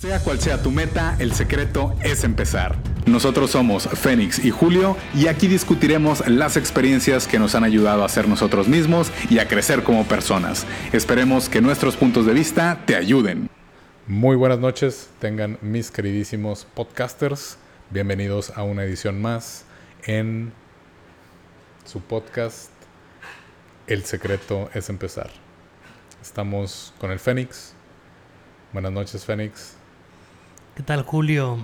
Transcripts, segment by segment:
Sea cual sea tu meta, el secreto es empezar. Nosotros somos Fénix y Julio y aquí discutiremos las experiencias que nos han ayudado a ser nosotros mismos y a crecer como personas. Esperemos que nuestros puntos de vista te ayuden. Muy buenas noches, tengan mis queridísimos podcasters. Bienvenidos a una edición más en su podcast El secreto es empezar. Estamos con el Fénix. Buenas noches, Fénix. ¿Qué tal, Julio?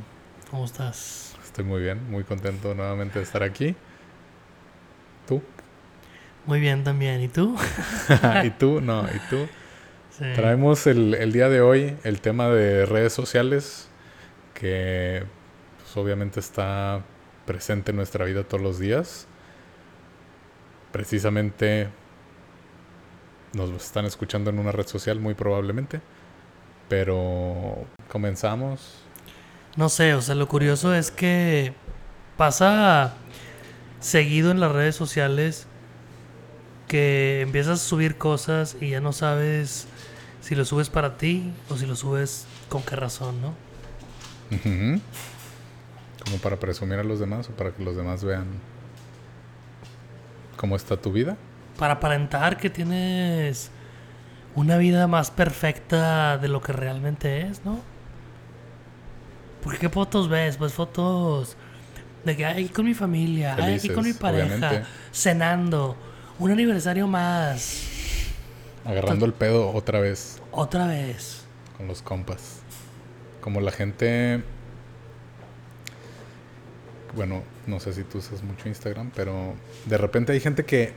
¿Cómo estás? Estoy muy bien, muy contento nuevamente de estar aquí. ¿Tú? Muy bien también. ¿Y tú? ¿Y tú? No, ¿y tú? Traemos el, el, día de hoy el tema de redes sociales que pues, obviamente está presente en nuestra vida todos los días. Precisamente nos están escuchando en una red social muy probablemente. Pero comenzamos. No sé, o sea, lo curioso es que pasa seguido en las redes sociales que empiezas a subir cosas y ya no sabes si lo subes para ti o si lo subes con qué razón, ¿no? Como para presumir a los demás o para que los demás vean cómo está tu vida. Para aparentar que tienes una vida más perfecta de lo que realmente es, ¿no? Porque qué fotos ves? Pues fotos de que con mi familia, hay aquí con mi pareja, cenando, un aniversario más. Agarrando el pedo otra vez. Otra vez. Con los compas. Como la gente. Bueno, no sé si tú usas mucho Instagram, pero de repente hay gente que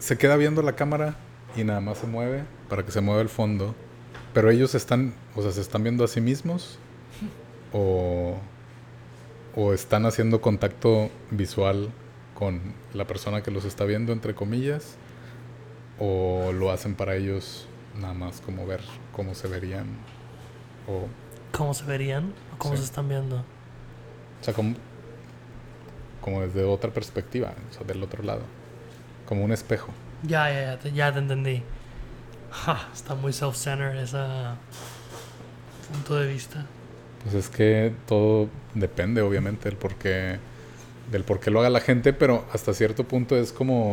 se queda viendo la cámara y nada más se mueve para que se mueva el fondo. Pero ellos están, o sea, se están viendo a sí mismos o, o están haciendo contacto visual con la persona que los está viendo, entre comillas, o lo hacen para ellos nada más como ver cómo se verían o cómo se verían o cómo se están viendo. O sea, como, como desde otra perspectiva, o sea, del otro lado, como un espejo. Ya, ya, ya, te, ya te entendí. está muy self-centered ese punto de vista. Pues es que todo depende, obviamente, del por qué, del por qué lo haga la gente, pero hasta cierto punto es como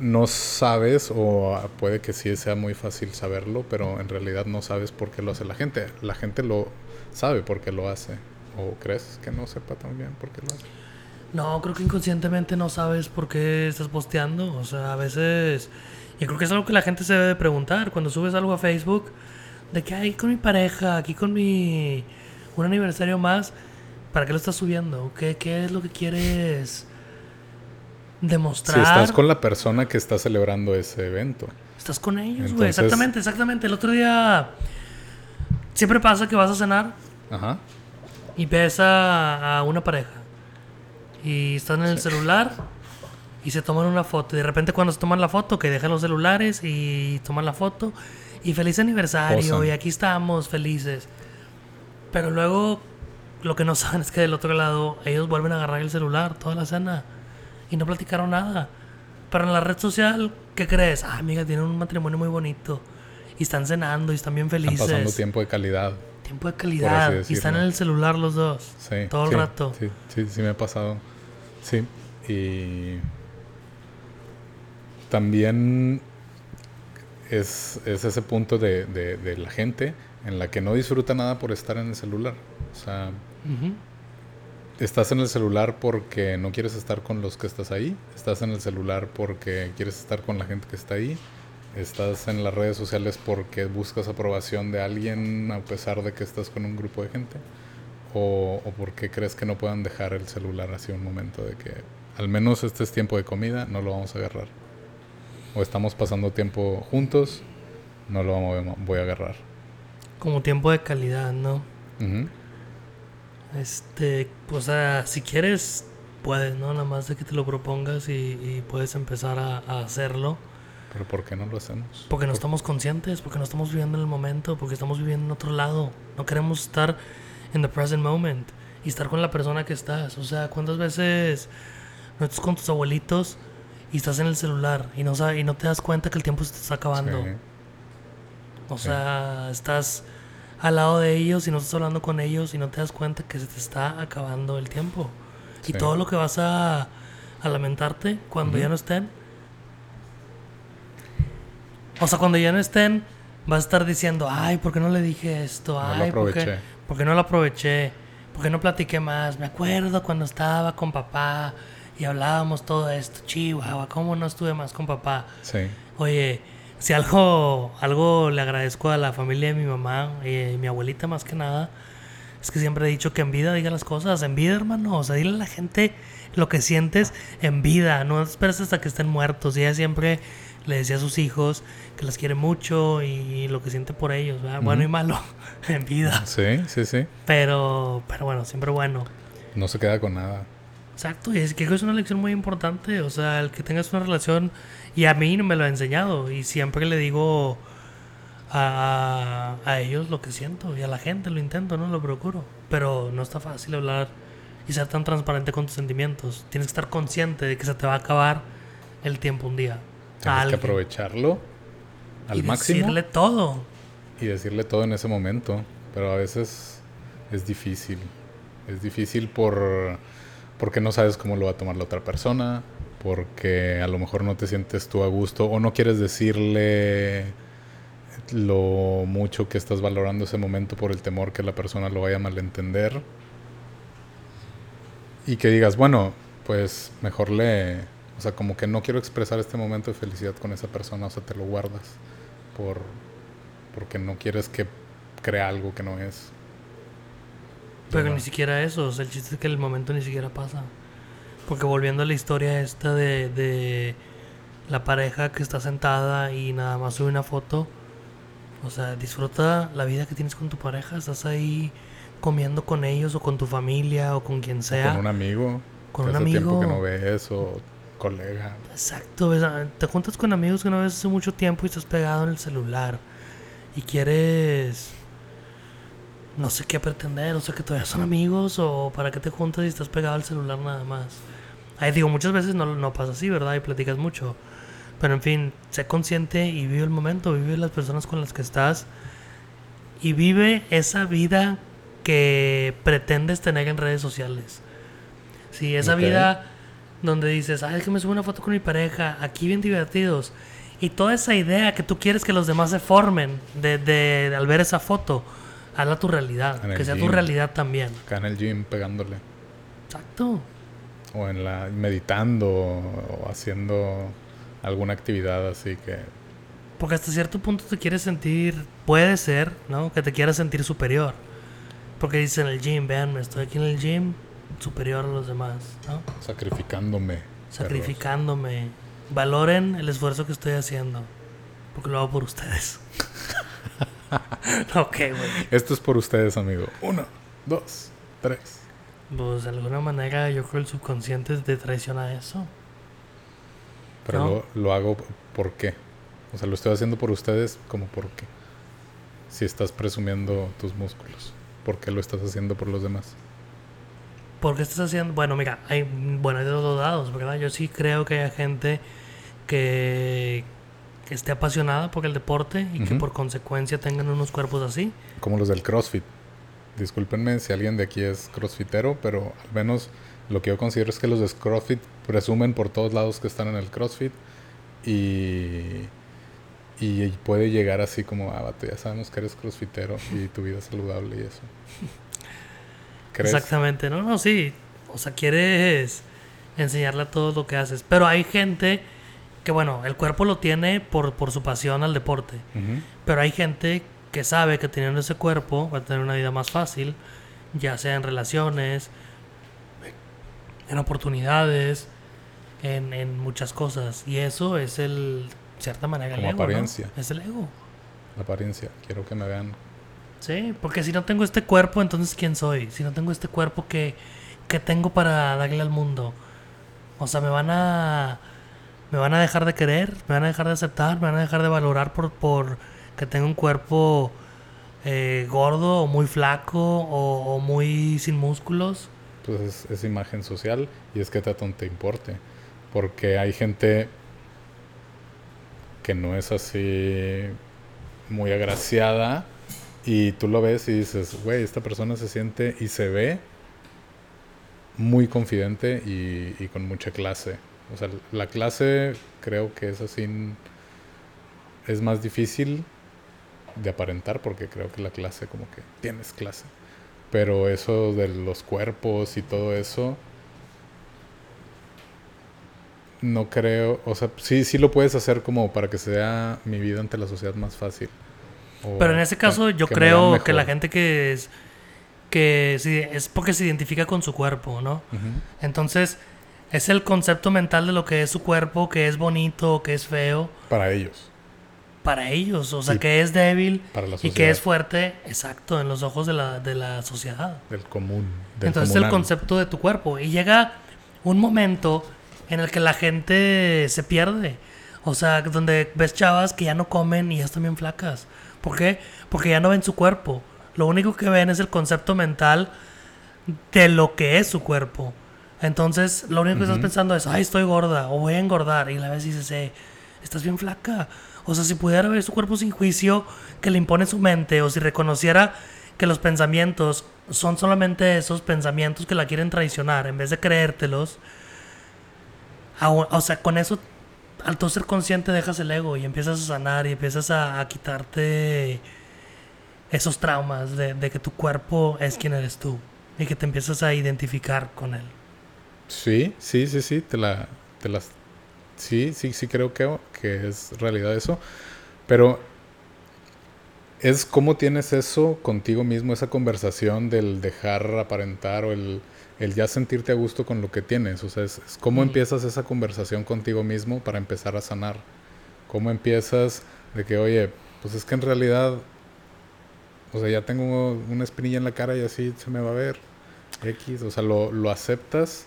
no sabes o puede que sí sea muy fácil saberlo, pero en realidad no sabes por qué lo hace la gente. La gente lo sabe por qué lo hace. ¿O crees que no sepa también por qué lo hace? No, creo que inconscientemente no sabes por qué estás posteando. O sea, a veces... Y creo que es algo que la gente se debe preguntar. Cuando subes algo a Facebook, de que hay con mi pareja, aquí con mi... Un aniversario más, ¿para qué lo estás subiendo? ¿Qué, qué es lo que quieres demostrar? Si estás con la persona que está celebrando ese evento. Estás con ellos, güey. Exactamente, exactamente. El otro día... Siempre pasa que vas a cenar. Ajá. Y ves a una pareja y están en el celular y se toman una foto. Y de repente cuando se toman la foto, que dejan los celulares y toman la foto y feliz aniversario y aquí estamos felices. Pero luego lo que no saben es que del otro lado ellos vuelven a agarrar el celular toda la cena y no platicaron nada. Pero en la red social, ¿qué crees? Ah, amiga, tienen un matrimonio muy bonito y están cenando y están bien felices. Están pasando tiempo de calidad. Tiempo de calidad. Y están en el celular los dos. Sí, todo el rato. Sí, sí, sí me ha pasado. Sí, y también es, ese punto de, la gente en la que no disfruta nada por estar en el celular. O sea, estás en el celular porque no quieres estar con los que estás ahí, estás en el celular porque quieres estar con la gente que está ahí, estás en las redes sociales porque buscas aprobación de alguien a pesar de que estás con un grupo de gente. ¿O, o por qué crees que no puedan dejar el celular así un momento de que al menos este es tiempo de comida, no lo vamos a agarrar? ¿O estamos pasando tiempo juntos, no lo voy a agarrar? Como tiempo de calidad, ¿no? Este, pues si quieres, puedes, ¿no? Nada más de que te lo propongas y, puedes empezar a, a, hacerlo. ¿Pero por qué no lo hacemos? Porque no estamos conscientes, porque no estamos viviendo en el momento, porque estamos viviendo en otro lado. No queremos estar en the present moment y estar con la persona que estás. O sea, ¿cuántas veces no estás con tus abuelitos y estás en el celular y no, sabes, y no te das cuenta que el tiempo se te está acabando? O sea, estás al lado de ellos y no estás hablando con ellos y no te das cuenta que se te está acabando el tiempo. Y todo lo que vas a, a lamentarte cuando ya no estén. O sea, cuando ya no estén, vas a estar diciendo, ay, ¿por qué no le dije esto? Ay, ¿por qué, ¿por qué no lo aproveché? ¿Por qué no platiqué más? Me acuerdo cuando estaba con papá y hablábamos todo esto. Chihuahua, ¿cómo no estuve más con papá? Sí. Oye, si algo, algo le agradezco a la familia de mi mamá y mi abuelita más que nada, es que siempre he dicho que en vida diga las cosas, en vida hermano, o sea, dile a la gente lo que sientes en vida, no esperes hasta que estén muertos. Y ella siempre le decía a sus hijos que las quiere mucho y lo que siente por ellos, ¿verdad? bueno y malo en vida. Sí, sí, sí. Pero, pero bueno, siempre bueno. No se queda con nada. Exacto, y es que es una lección muy importante, o sea, el que tengas una relación, y a mí no me lo ha enseñado, y siempre le digo a, a ellos lo que siento, y a la gente lo intento, ¿no? Lo procuro, pero no está fácil hablar y ser tan transparente con tus sentimientos, tienes que estar consciente de que se te va a acabar el tiempo un día. Tienes que aprovecharlo al máximo. Y decirle todo. Y decirle todo en ese momento, pero a veces es difícil, es difícil por porque no sabes cómo lo va a tomar la otra persona, porque a lo mejor no te sientes tú a gusto o no quieres decirle lo mucho que estás valorando ese momento por el temor que la persona lo vaya a malentender. Y que digas, bueno, pues mejor le... O sea, como que no quiero expresar este momento de felicidad con esa persona, o sea, te lo guardas por porque no quieres que crea algo que no es. Pero ni siquiera eso, o sea, el chiste es que el momento ni siquiera pasa. Porque volviendo a la historia esta de, de la pareja que está sentada y nada más sube una foto, o sea, disfruta la vida que tienes con tu pareja, estás ahí comiendo con ellos o con tu familia o con quien sea. con un amigo. Con un amigo. tiempo que no ves o colega. Exacto, te juntas con amigos que no ves hace mucho tiempo y estás pegado en el celular y quieres no sé qué pretender, o sea que todavía son amigos o para qué te juntas y estás pegado al celular nada más. Ahí digo, muchas veces no, no pasa así, ¿verdad? Y platicas mucho. Pero en fin, sé consciente y vive el momento, vive las personas con las que estás y vive esa vida que pretendes tener en redes sociales. Sí, esa vida donde dices, ay, es que me subo una foto con mi pareja, aquí bien divertidos. Y toda esa idea que tú quieres que los demás se formen de, de al ver esa foto hazla tu realidad, que sea tu realidad también. Acá en el gym pegándole. Exacto. O en la meditando o haciendo alguna actividad así que porque hasta cierto punto te quieres sentir, puede ser, ¿no? Que te quieras sentir superior. Porque dices en el gym, vean, estoy aquí en el gym superior a los demás, ¿no? Sacrificándome. Sacrificándome. Valoren el esfuerzo que estoy haciendo. Porque lo hago por ustedes. ok, güey. Esto es por ustedes, amigo. Uno, dos, tres. Pues de alguna manera yo creo que el subconsciente te traiciona eso. Pero lo, lo, hago por qué. O sea, lo estoy haciendo por ustedes como por qué. Si estás presumiendo tus músculos, ¿por qué lo estás haciendo por los demás? ¿Por qué estás haciendo? Bueno, mira, hay, bueno, hay de los dos lados, ¿verdad? Yo sí creo que hay gente que, que esté apasionada por el deporte y que por consecuencia tengan unos cuerpos así. Como los del CrossFit. Discúlpenme si alguien de aquí es crossfitero, pero al menos lo que yo considero es que los de CrossFit presumen por todos lados que están en el CrossFit y, y puede llegar así como, ah, ya sabemos que eres crossfitero y tu vida es saludable y eso. Exactamente, no, no, sí. O sea, quieres enseñarle a todo lo que haces. Pero hay gente que bueno, el cuerpo lo tiene por, por su pasión al deporte. Pero hay gente que sabe que teniendo ese cuerpo va a tener una vida más fácil, ya sea en relaciones, en oportunidades, en, en muchas cosas. Y eso es el, cierta manera, Como apariencia. Es el ego. La apariencia. Quiero que me vean. Sí, porque si no tengo este cuerpo, entonces ¿quién soy? Si no tengo este cuerpo, que qué tengo para darle al mundo? O sea, me van a me van a dejar de querer, me van a dejar de aceptar, me van a dejar de valorar por, por que tengo un cuerpo eh, gordo o muy flaco o, muy sin músculos. Pues es, imagen social y es que tanto te importe. Porque hay gente que no es así muy agraciada y tú lo ves y dices, güey, esta persona se siente y se ve muy confidente y, con mucha clase. O sea, la clase creo que es así, es más difícil de aparentar porque creo que la clase como que tienes clase. Pero eso de los cuerpos y todo eso, no creo, o sea, sí, sí lo puedes hacer como para que sea mi vida ante la sociedad más fácil. Pero en ese caso yo creo que la gente que es que es porque se identifica con su cuerpo, ¿no? Entonces es el concepto mental de lo que es su cuerpo, que es bonito, que es feo. Para ellos. Para ellos, o sea, que es débil y que es fuerte, exacto, en los ojos de la, de la sociedad. Del común. Entonces es el concepto de tu cuerpo. Y llega un momento en el que la gente se pierde. O sea, donde ves chavas que ya no comen y ya están bien flacas. ¿Por qué? Porque ya no ven su cuerpo. Lo único que ven es el concepto mental de lo que es su cuerpo. Entonces, lo único que estás pensando es, ay, estoy gorda, o voy a engordar. Y la vez dices, eh, estás bien flaca. O sea, si pudiera ver su cuerpo sin juicio que le impone su mente, o si reconociera que los pensamientos son solamente esos pensamientos que la quieren traicionar, en vez de creértelos, o sea, con eso, al todo ser consciente, dejas el ego y empiezas a sanar y empiezas a, quitarte esos traumas de, que tu cuerpo es quien eres tú y que te empiezas a identificar con él. Sí, sí, sí, sí, te la, te las, sí, sí, sí creo que, que es realidad eso, pero es cómo tienes eso contigo mismo, esa conversación del dejar aparentar o el el ya sentirte a gusto con lo que tienes. O sea, es, cómo empiezas esa conversación contigo mismo para empezar a sanar. Cómo empiezas de que, oye, pues es que en realidad, o sea, ya tengo una espinilla en la cara y así se me va a ver. X, o sea, lo, lo aceptas,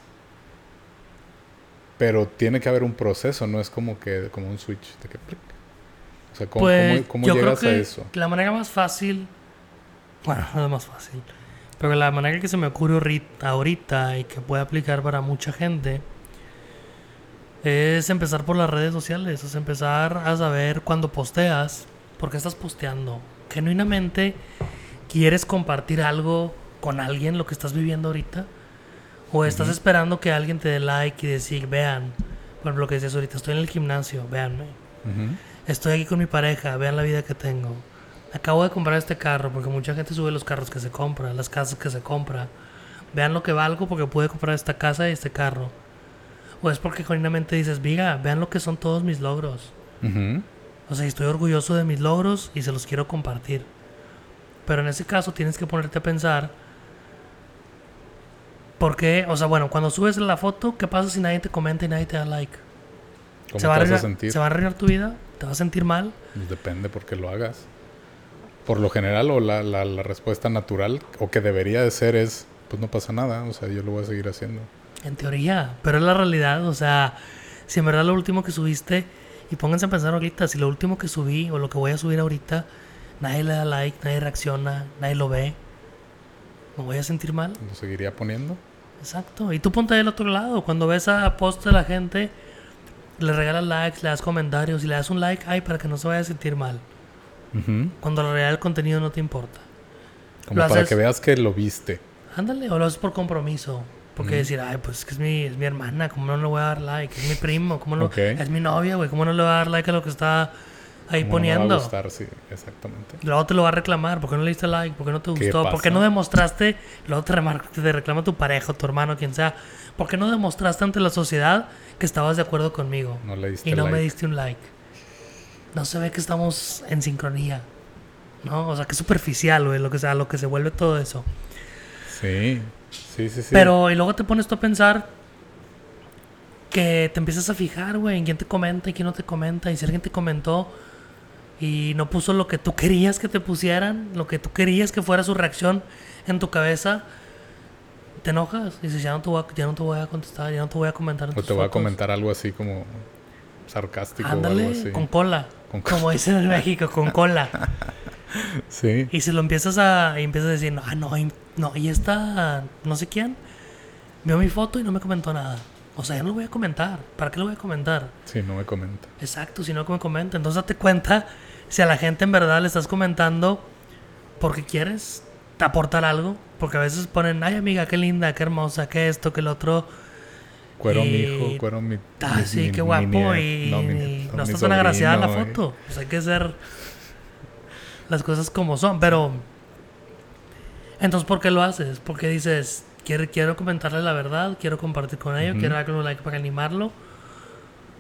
pero tiene que haber un proceso, no es como que como un switch. De que, o sea, ¿cómo, pues, cómo, llegas a eso? La manera más fácil, bueno, no es más fácil pero la manera que se me ocurre ahorita y que puede aplicar para mucha gente es empezar por las redes sociales, es empezar a saber cuando posteas, por qué estás posteando. Genuinamente quieres compartir algo con alguien, lo que estás viviendo ahorita, o estás esperando que alguien te dé like y decir, vean, por ejemplo, lo que decías ahorita, estoy en el gimnasio, véanme. Estoy aquí con mi pareja, vean la vida que tengo acabo de comprar este carro, porque mucha gente sube los carros que se compra, las casas que se compra. Vean lo que valgo porque pude comprar esta casa y este carro. O es porque genuinamente dices, viga, vean lo que son todos mis logros. O sea, estoy orgulloso de mis logros y se los quiero compartir. Pero en ese caso tienes que ponerte a pensar, ¿por qué? O sea, bueno, cuando subes la foto, ¿qué pasa si nadie te comenta y nadie te da like? ¿Cómo ¿Se, va a sentir? ¿Se va a arreglar tu vida? ¿Te va a sentir mal? Pues depende porque lo hagas por lo general o la, la, respuesta natural o que debería de ser es, pues no pasa nada, o sea, yo lo voy a seguir haciendo. En teoría, pero es la realidad, o sea, si en verdad lo último que subiste, y pónganse a pensar ahorita, si lo último que subí o lo que voy a subir ahorita, nadie le da like, nadie reacciona, nadie lo ve, ¿me voy a sentir mal? ¿Lo seguiría poniendo? Exacto, y tú ponte del otro lado, cuando ves a post de la gente, le regalas likes, le das comentarios y le das un like, ay, para que no se vaya a sentir mal. Cuando la realidad del contenido no te importa. Como para que veas que lo viste. Ándale, o lo haces por compromiso. Porque decir, ay, pues es que es mi, es mi hermana, ¿cómo no le voy a dar like? Es mi primo, ¿cómo no? Es mi novia, güey, ¿cómo no le voy a dar like a lo que está ahí poniendo? No va a gustar, sí, exactamente. luego te lo va a reclamar, ¿por qué no le diste like? ¿Por qué no te gustó? ¿Por qué no demostraste? Luego te, te reclama tu pareja, tu hermano, quien sea. ¿Por qué no demostraste ante la sociedad que estabas de acuerdo conmigo? No le diste y no me diste un like no se ve que estamos en sincronía. ¿No? O sea, que superficial, güey, lo que sea, lo que se vuelve todo eso. Sí, sí, sí, sí. Pero, y luego te pones tú a pensar que te empiezas a fijar, güey, en quién te comenta y quién no te comenta. Y si alguien te comentó y no puso lo que tú querías que te pusieran, lo que tú querías que fuera su reacción en tu cabeza, te enojas. Y dices, ya no te voy a, ya no te voy a contestar, ya no te voy a comentar. En o te voy a comentar algo así como sarcástico o algo así. Con cola. como dicen en México, con cola. sí. Y se lo empiezas a. Y empiezas a decir, ah, no, no, y esta. No sé quién. Vio mi foto y no me comentó nada. O sea, ya no lo voy a comentar. ¿Para qué lo voy a comentar? Si no me comenta. Exacto, si no me comenta. Entonces date cuenta si a la gente en verdad le estás comentando porque quieres aportar algo. Porque a veces ponen, ay amiga, qué linda, qué hermosa, qué esto, qué lo otro. Cuero mi hijo, cuero mi. Ah, sí, qué guapo. y no, está tan agraciada la foto. Pues hay que ser las cosas como son. Pero. Entonces, ¿por qué lo haces? Porque dices, quiero, quiero comentarle la verdad, quiero compartir con ellos, quiero darle un like para animarlo.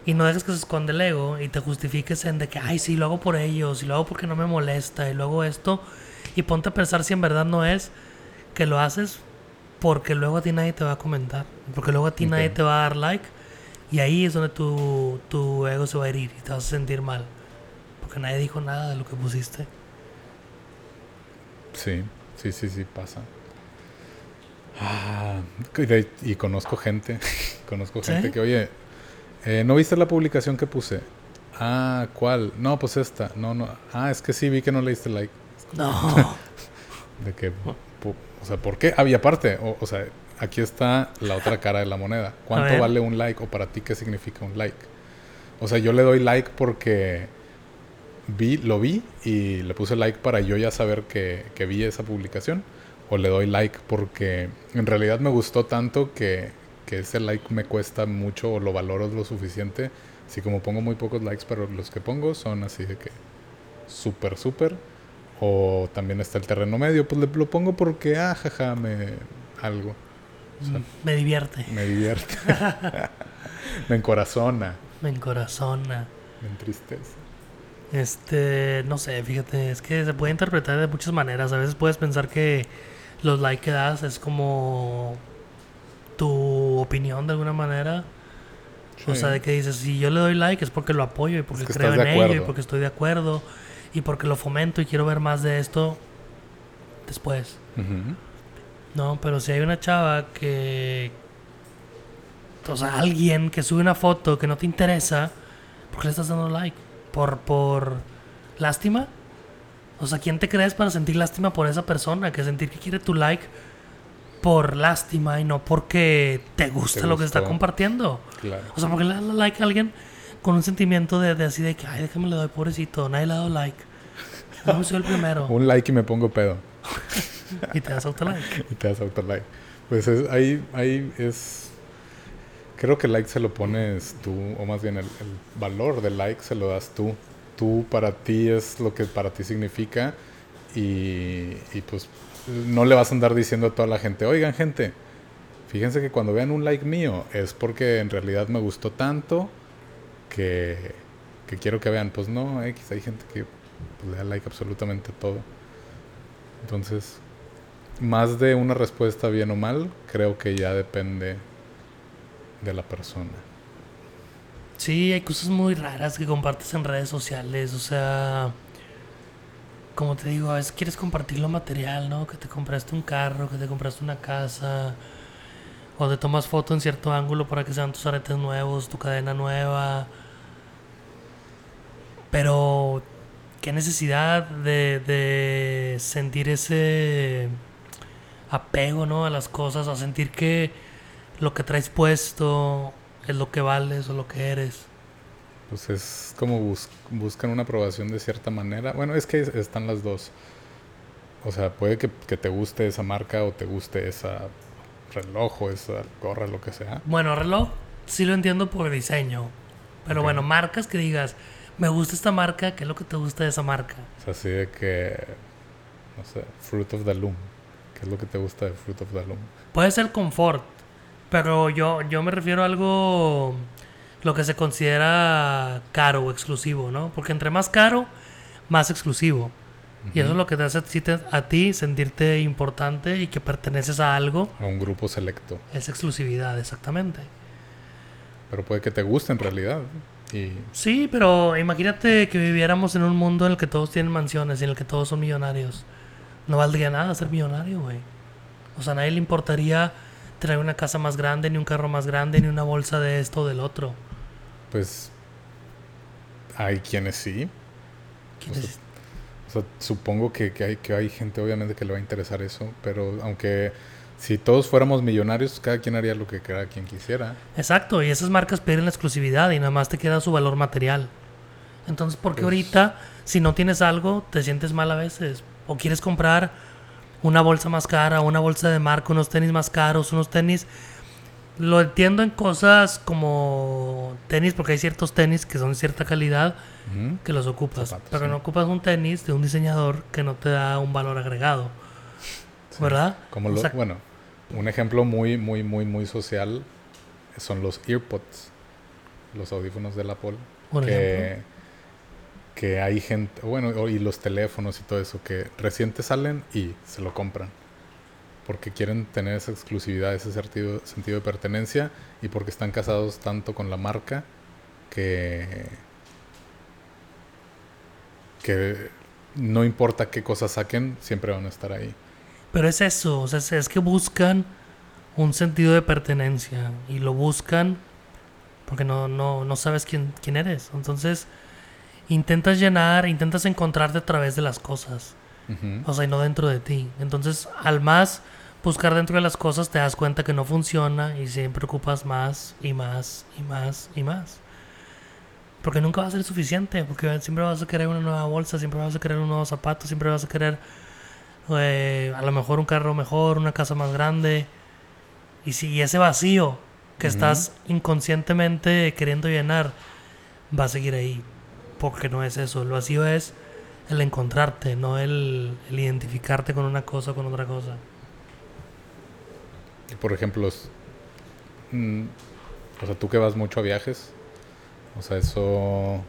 Y no dejes que se esconde el ego y te justifiques en de que, ay, sí, lo hago por ellos, y lo hago porque no me molesta, y luego esto. Y ponte a pensar si en verdad no es que lo haces porque luego a ti nadie te va a comentar, porque luego a ti nadie te va a dar like. Y ahí es donde tu, tu ego se va a herir y te vas a sentir mal. Porque nadie dijo nada de lo que pusiste. Sí, sí, sí, sí, pasa. Ah, y, conozco gente, conozco gente que, oye, eh, ¿no viste la publicación que puse? Ah, ¿cuál? No, pues esta. No, no. Ah, es que sí, vi que no le diste like. No. de que, o sea, ¿por qué? Ah, y aparte, o, sea, aquí está la otra cara de la moneda. ¿Cuánto vale un like o para ti qué significa un like? O sea, yo le doy like porque vi, lo vi y le puse like para yo ya saber que, que vi esa publicación o le doy like porque en realidad me gustó tanto que, que ese like me cuesta mucho o lo valoro lo suficiente. Así como pongo muy pocos likes, pero los que pongo son así de que súper, súper. O también está el terreno medio, pues le, lo pongo porque, ah, jaja, me. algo. me divierte. Me divierte. me encorazona. Me encorazona. Me entristece. Este, no sé, fíjate, es que se puede interpretar de muchas maneras. A veces puedes pensar que los likes que das es como tu opinión de alguna manera. O sea, de que dices, si yo le doy like es porque lo apoyo y porque creo en ello y porque estoy de acuerdo y porque lo fomento y quiero ver más de esto después. No, pero si hay una chava que... O sea, alguien que sube una foto que no te interesa, ¿por qué le estás dando like? ¿Por, por lástima? O sea, ¿quién te crees para sentir lástima por esa persona? Que sentir que quiere tu like por lástima y no porque te gusta lo que está compartiendo. Claro. O sea, porque le das like a alguien con un sentimiento de, de, así de que, ay, déjame le doy pobrecito, nadie le ha dado like. No soy el primero. un like y me pongo pedo. y te das like. y te das like. Pues es, ahí, ahí es. Creo que like se lo pones tú, o más bien el, el valor del like se lo das tú tú para ti es lo que para ti significa y, pues no le vas a andar diciendo a toda la gente, oigan gente, fíjense que cuando vean un like mío es porque en realidad me gustó tanto que, quiero que vean, pues no, X, hay gente que pues, le da like absolutamente todo. Entonces, más de una respuesta bien o mal, creo que ya depende de la persona. Sí, hay cosas muy raras que compartes en redes sociales, o sea, como te digo, a veces quieres compartir lo material, ¿no? Que te compraste un carro, que te compraste una casa, o te tomas foto en cierto ángulo para que sean tus aretes nuevos, tu cadena nueva. Pero, ¿qué necesidad de, de sentir ese apego, ¿no? A las cosas, a sentir que lo que traes puesto es lo que vales o lo que eres. Pues es como buscan una aprobación de cierta manera. Bueno, es que están las dos. O sea, puede que, te guste esa marca o te guste esa reloj o esa gorra, lo que sea. Bueno, reloj sí lo entiendo por diseño. Pero bueno, marcas que digas, me gusta esta marca, ¿qué es lo que te gusta de esa marca? O sea, así de que, no sé, Fruit of the Loom. ¿Qué es lo que te gusta de Fruit of the Loom? Puede ser confort, pero yo, yo me refiero a algo, lo que se considera caro o exclusivo, ¿no? Porque entre más caro, más exclusivo. Y eso es lo que te hace a ti sentirte importante y que perteneces a algo. A un grupo selecto. Es exclusividad, exactamente. Pero puede que te guste en realidad. Y... Sí, pero imagínate que viviéramos en un mundo en el que todos tienen mansiones y en el que todos son millonarios. No valdría nada ser millonario, güey. O sea, a nadie le importaría traer una casa más grande, ni un carro más grande, ni una bolsa de esto o del otro. Pues hay quienes sí. o, sea, supongo que, hay, que hay gente obviamente que le va a interesar eso, pero aunque si todos fuéramos millonarios, cada quien haría lo que cada quien quisiera. Exacto, y esas marcas pierden la exclusividad y nada más te queda su valor material. Entonces, ¿por qué pues ahorita, si no tienes algo, te sientes mal a veces? O quieres comprar una bolsa más cara, una bolsa de marca, unos tenis más caros, unos tenis. Lo entiendo en cosas como tenis, porque hay ciertos tenis que son de cierta calidad que los ocupas. pero no ocupas un tenis de un diseñador que no te da un valor agregado. ¿Verdad? Como lo, bueno, un ejemplo muy, muy, muy, muy social son los earpods, los audífonos del Apple. que, que hay gente, bueno, y los teléfonos y todo eso, que recién salen y se lo compran. Porque quieren tener esa exclusividad, ese sentido, de pertenencia y porque están casados tanto con la marca que, que no importa qué cosas saquen, siempre van a estar ahí. Pero es eso, o sea, es que buscan un sentido de pertenencia y lo buscan porque no, no, no sabes quién, quién eres. Entonces, intentas llenar, intentas encontrarte a través de las cosas. O sea, y no dentro de ti. Entonces, al más buscar dentro de las cosas, te das cuenta que no funciona y siempre ocupas más y más y más y más. Porque nunca va a ser suficiente, porque siempre vas a querer una nueva bolsa, siempre vas a querer un nuevo zapato, siempre vas a querer eh, a lo mejor un carro mejor, una casa más grande. Y si ese vacío que estás inconscientemente queriendo llenar va a seguir ahí. Porque no es eso. El vacío es el encontrarte, no el, identificarte con una cosa o con otra cosa. Por ejemplo, mm, o sea, tú que vas mucho a viajes, o sea, eso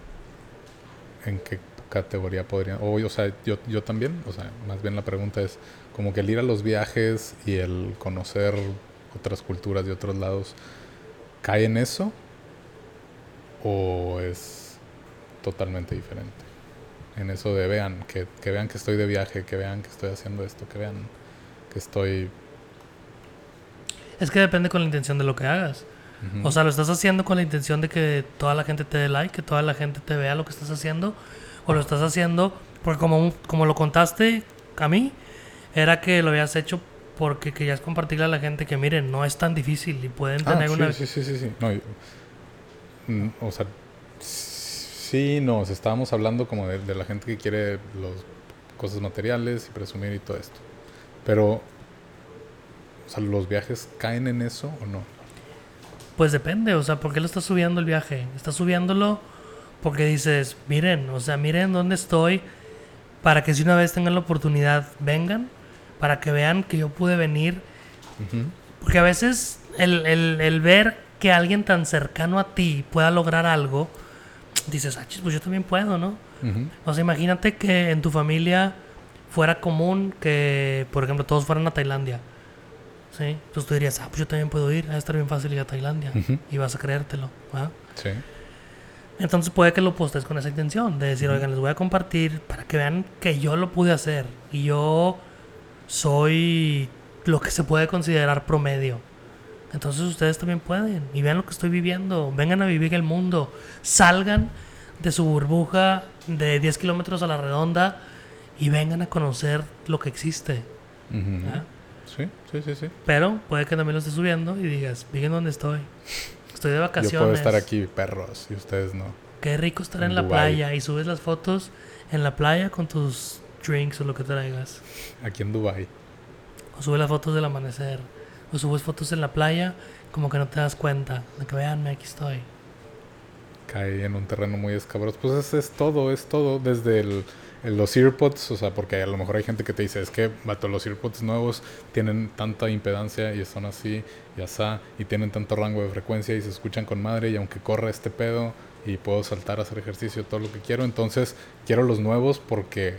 en qué categoría podría O, o sea, yo, yo también, o sea, más bien la pregunta es como que el ir a los viajes y el conocer otras culturas de otros lados, ¿cae en eso? ¿O es totalmente diferente? En eso de vean, que, que vean que estoy de viaje, que vean que estoy haciendo esto, que vean que estoy... Es que depende con la intención de lo que hagas. O sea, lo estás haciendo con la intención de que toda la gente te dé like, que toda la gente te vea lo que estás haciendo, o lo estás haciendo porque como, como lo contaste a mí, era que lo habías hecho porque querías compartirle a la gente que miren, no es tan difícil y pueden ah, tener una... Sí, sí, sí, sí. No, mm, o sea, sí, no, estábamos hablando como de, la gente que quiere los cosas materiales y presumir y todo esto. Pero, o sea, ¿los viajes caen en eso o no? Pues depende, o sea, ¿por qué lo estás subiendo el viaje? ¿Estás subiéndolo porque dices, miren, o sea, miren dónde estoy, para que si una vez tengan la oportunidad, vengan, para que vean que yo pude venir. Porque a veces el, el, ver que alguien tan cercano a ti pueda lograr algo, dices, ah, pues yo también puedo, ¿no? O sea, imagínate que en tu familia fuera común que, por ejemplo, todos fueran a Tailandia. ¿Sí? Entonces tú dirías, ah, pues yo también puedo ir, va a estar bien fácil ir a Tailandia. Y vas a creértelo. Sí. Entonces puede que lo postes con esa intención, de decir, oigan, les voy a compartir para que vean que yo lo pude hacer y yo soy lo que se puede considerar promedio. Entonces ustedes también pueden y vean lo que estoy viviendo, vengan a vivir el mundo, salgan de su burbuja de 10 kilómetros a la redonda y vengan a conocer lo que existe. Sí, sí, sí, sí. Pero puede que también lo estés subiendo y digas, miren dónde estoy. Estoy de vacaciones. Yo puedo estar aquí, perros, y ustedes no. Qué rico estar en, la playa y subes las fotos en la playa con tus drinks o lo que traigas. Aquí en Dubai. O subes las fotos del amanecer. O subes fotos en la playa como que no te das cuenta. De que veanme, aquí estoy. Cae en un terreno muy escabroso. Pues es, es todo, es todo. Desde el los earpods, o sea, porque a lo mejor hay gente que te dice, es que, vato, los earpods nuevos tienen tanta impedancia y son así y así, y tienen tanto rango de frecuencia y se escuchan con madre, y aunque corra este pedo y puedo saltar, hacer ejercicio, todo lo que quiero, entonces quiero los nuevos porque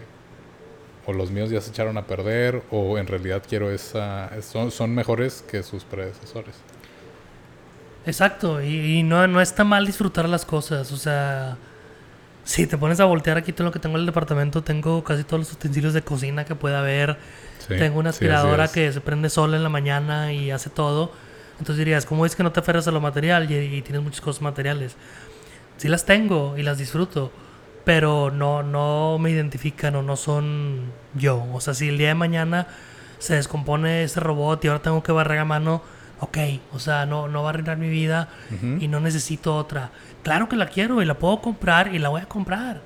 o los míos ya se echaron a perder, o en realidad quiero esa, son, son mejores que sus predecesores. Exacto, y, y no, no está mal disfrutar las cosas, o sea si te pones a voltear aquí todo lo que tengo en el departamento, tengo casi todos los utensilios de cocina que pueda haber. tengo una aspiradora que se prende sola en la mañana y hace todo. Entonces dirías, ¿cómo es que no te aferras a lo material y, tienes muchas cosas materiales? Sí las tengo y las disfruto, pero no, no me identifican o no son yo. O sea, si el día de mañana se descompone ese robot y ahora tengo que barrer a mano, ok, o sea, no, no va a arruinar mi vida y no necesito otra. Claro que la quiero y la puedo comprar y la voy a comprar,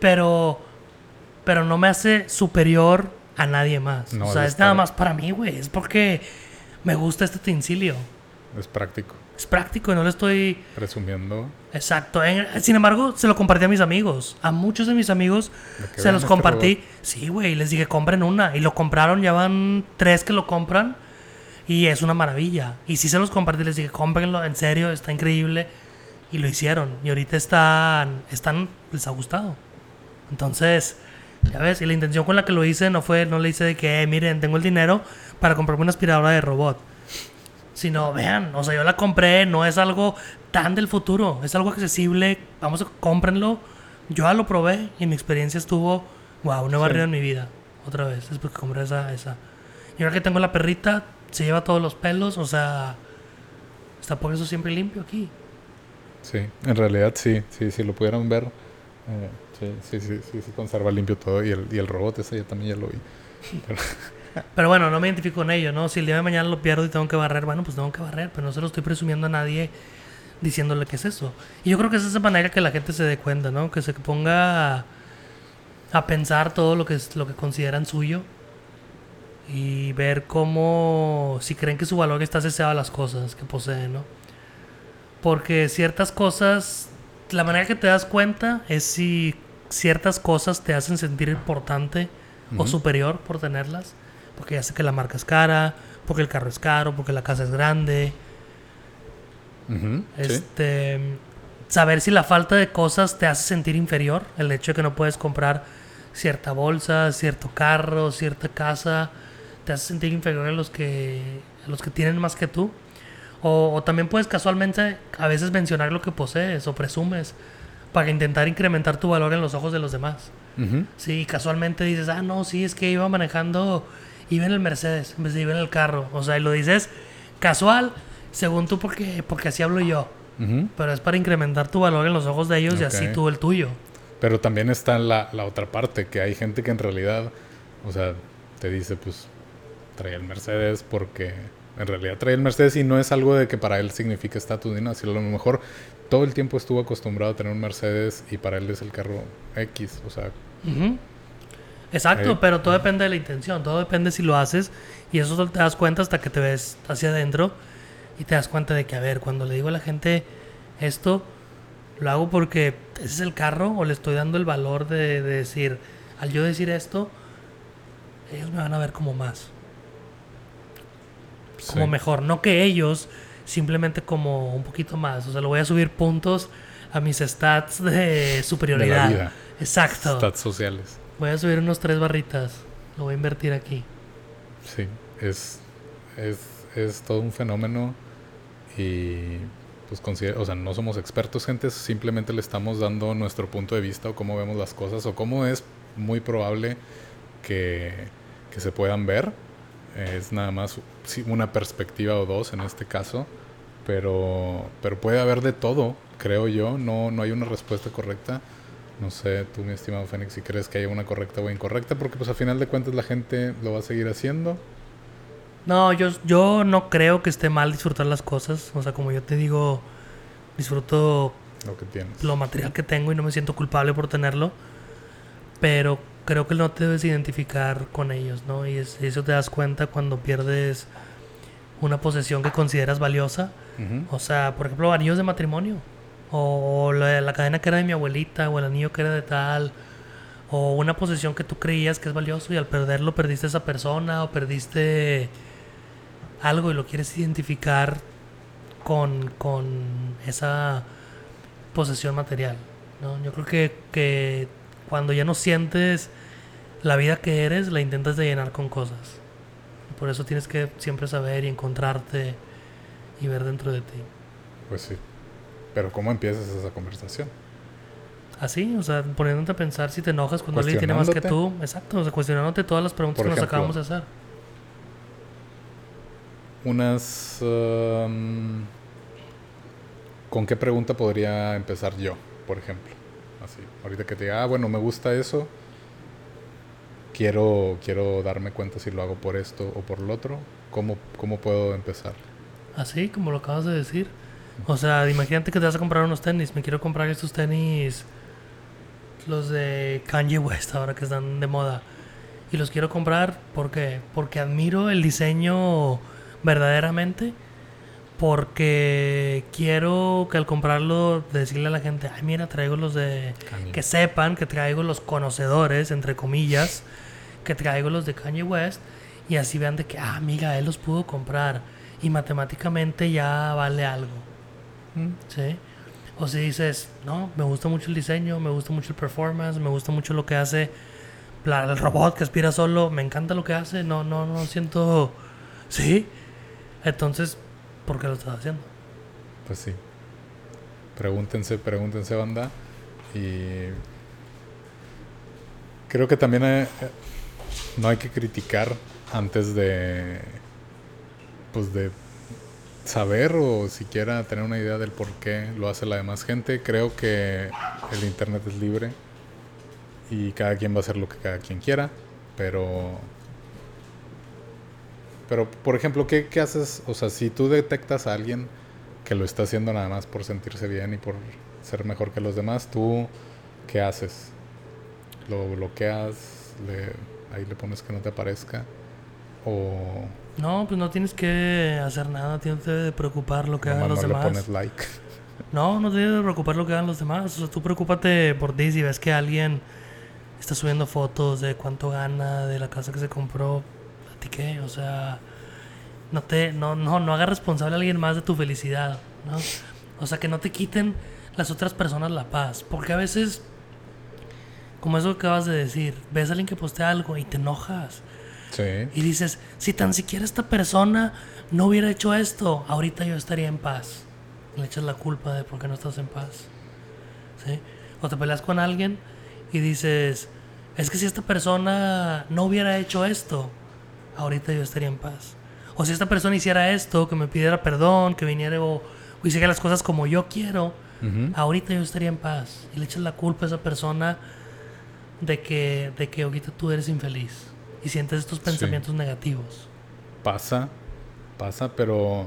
pero, pero no me hace superior a nadie más. o sea, es nada más para mí, güey, es porque me gusta este utensilio. Es práctico. Es práctico y no le estoy... Presumiendo. Exacto. sin embargo, se lo compartí a mis amigos. A muchos de mis amigos se los compartí. Sí, güey. Les dije, compren una. Y lo compraron. Ya van tres que lo compran. Y es una maravilla. Y sí se los compartí. Les dije, cómprenlo. En serio, está increíble. Y lo hicieron. Y ahorita están... están les ha gustado. Entonces... Ya ves, y la intención con la que lo hice no fue, no le hice de que, eh, miren, tengo el dinero para comprarme una aspiradora de robot sino vean, o sea, yo la compré, no es algo tan del futuro, es algo accesible, vamos, a cómprenlo. Yo ya lo probé y mi experiencia estuvo, wow, una barrera en mi vida, otra vez, es porque compré esa, esa. Y ahora que tengo la perrita, se lleva todos los pelos, o sea, está por eso siempre limpio aquí. Sí, en realidad sí, sí, si lo pudieran ver, eh, sí, sí, sí, sí, se conserva limpio todo y el, y el robot ese ya también ya lo vi. Pero bueno, no me identifico con ello, ¿no? Si el día de mañana lo pierdo y tengo que barrer, bueno, pues tengo que barrer, pero no se lo estoy presumiendo a nadie diciéndole que es eso. Y yo creo que es esa manera que la gente se dé cuenta, ¿no? Que se ponga a, pensar todo lo que, es, lo que consideran suyo y ver cómo, si creen que su valor está asociado a las cosas que poseen, ¿no? Porque ciertas cosas, la manera que te das cuenta es si ciertas cosas te hacen sentir importante o superior por tenerlas porque ya sé que la marca es cara, porque el carro es caro, porque la casa es grande. este, Saber si la falta de cosas te hace sentir inferior, el hecho de que no puedes comprar cierta bolsa, cierto carro, cierta casa, te hace sentir inferior a los que, a los que tienen más que tú. O, también puedes casualmente a veces mencionar lo que posees o presumes para intentar incrementar tu valor en los ojos de los demás. Si casualmente dices, ah, no, sí, es que iba manejando iba en el Mercedes en vez de iba en el carro. O sea, y lo dices casual, según tú, porque, porque así hablo yo. Pero es para incrementar tu valor en los ojos de ellos y así tú el tuyo. Pero también está la, la otra parte, que hay gente que en realidad, o sea, te dice, pues, trae el Mercedes porque en realidad trae el Mercedes y no es algo de que para él signifique estatus ni nada, sino a lo mejor todo el tiempo estuvo acostumbrado a tener un Mercedes y para él es el carro X, o sea, Exacto, pero todo depende de la intención, todo depende si lo haces y eso te das cuenta hasta que te ves hacia adentro y te das cuenta de que, a ver, cuando le digo a la gente esto, lo hago porque ese es el carro o le estoy dando el valor de, decir, al yo decir esto, ellos me van a ver como más, como mejor, no que ellos, simplemente como un poquito más, o sea, lo voy a subir puntos a mis stats de superioridad. Exacto. Stats sociales. Voy a subir unos tres barritas. Lo voy a invertir aquí. Sí, es, es, es todo un fenómeno y pues considero, o sea, no somos expertos, gente, simplemente le estamos dando nuestro punto de vista o cómo vemos las cosas o cómo es muy probable que, que se puedan ver. Es nada más una perspectiva o dos en este caso, pero, pero puede haber de todo, creo yo, no, no hay una respuesta correcta. No sé, tú, mi estimado Fénix, si crees que haya una correcta o incorrecta, porque pues a final de cuentas la gente lo va a seguir haciendo. No, yo, yo no creo que esté mal disfrutar las cosas. O sea, como yo te digo, disfruto lo que tienes. Lo material que tengo y no me siento culpable por tenerlo. Pero creo que no te debes identificar con ellos, ¿no? Y eso te das cuenta cuando pierdes una posesión que consideras valiosa. O sea, por ejemplo, anillos de matrimonio o la, cadena que era de mi abuelita, o el anillo que era de tal, o una posesión que tú creías que es valioso y al perderlo perdiste esa persona, o perdiste algo y lo quieres identificar con, con esa posesión material. ¿no? Yo creo que, que cuando ya no sientes la vida que eres, la intentas de llenar con cosas. Por eso tienes que siempre saber y encontrarte y ver dentro de ti. Pues sí. Pero ¿cómo empiezas esa conversación? Así, o sea, poniéndote a pensar si te enojas cuando alguien tiene más que tú. Exacto, o sea, cuestionándote todas las preguntas que nos acabamos de hacer. Unas... Um, ¿Con qué pregunta podría empezar yo, por ejemplo? Así, ahorita que te diga, ah, bueno, me gusta eso. quiero, quiero darme cuenta si lo hago por esto o por lo otro, ¿cómo, cómo puedo empezar? Así, como lo acabas de decir. O sea, imagínate que te vas a comprar unos tenis. Me quiero comprar estos tenis, los de Kanye West, ahora que están de moda. Y los quiero comprar porque, porque admiro el diseño verdaderamente. Porque quiero que al comprarlo decirle a la gente, ay mira, traigo los de... Que sepan que traigo los conocedores, entre comillas, que traigo los de Kanye West. Y así vean de que, ah, amiga, él los pudo comprar. Y matemáticamente ya vale algo. ¿Sí? O si dices, no, me gusta mucho el diseño, me gusta mucho el performance, me gusta mucho lo que hace el robot que aspira solo, me encanta lo que hace, no, no, no siento, sí. Entonces, ¿por qué lo estás haciendo? Pues sí. Pregúntense, pregúntense, banda. Y creo que también eh, no hay que criticar antes de, pues de saber o siquiera tener una idea del por qué lo hace la demás gente. Creo que el Internet es libre y cada quien va a hacer lo que cada quien quiera, pero... Pero, por ejemplo, ¿qué, ¿qué haces? O sea, si tú detectas a alguien que lo está haciendo nada más por sentirse bien y por ser mejor que los demás, ¿tú qué haces? ¿Lo bloqueas? Le, ahí le pones que no te aparezca? ¿O no, pues no tienes que hacer nada, tienes que preocupar lo que hagan los demás. pones like. No, no tienes que preocupar lo que hagan los demás. O sea, tú preocúpate por ti si ves que alguien está subiendo fotos de cuánto gana, de la casa que se compró. ¿A ti qué? O sea, no te, no, no, no hagas responsable a alguien más de tu felicidad, ¿no? O sea, que no te quiten las otras personas la paz. Porque a veces, como eso que acabas de decir, ves a alguien que postea algo y te enojas y dices, si tan siquiera esta persona no hubiera hecho esto, ahorita yo estaría en paz. Le echas la culpa de por qué no estás en paz. ¿Sí? O te peleas con alguien y dices, es que si esta persona no hubiera hecho esto, ahorita yo estaría en paz. O si esta persona hiciera esto, que me pidiera perdón, que viniera o, hiciera las cosas como yo quiero, ahorita yo estaría en paz. Y le echas la culpa a esa persona de que, de que ahorita tú eres infeliz y sientes estos pensamientos negativos. Pasa, pasa, pero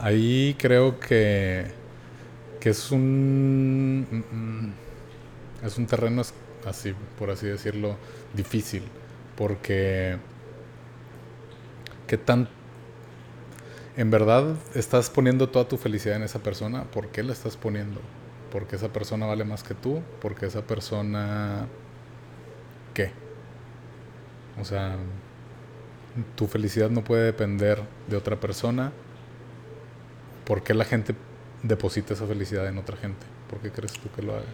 ahí creo que, que es un mm, es un terreno así, por así decirlo, difícil, porque que tan en verdad estás poniendo toda tu felicidad en esa persona, ¿por qué la estás poniendo? Porque esa persona vale más que tú, porque esa persona qué? O sea, tu felicidad no puede depender de otra persona. ¿Por qué la gente deposita esa felicidad en otra gente? ¿Por qué crees tú que lo haga?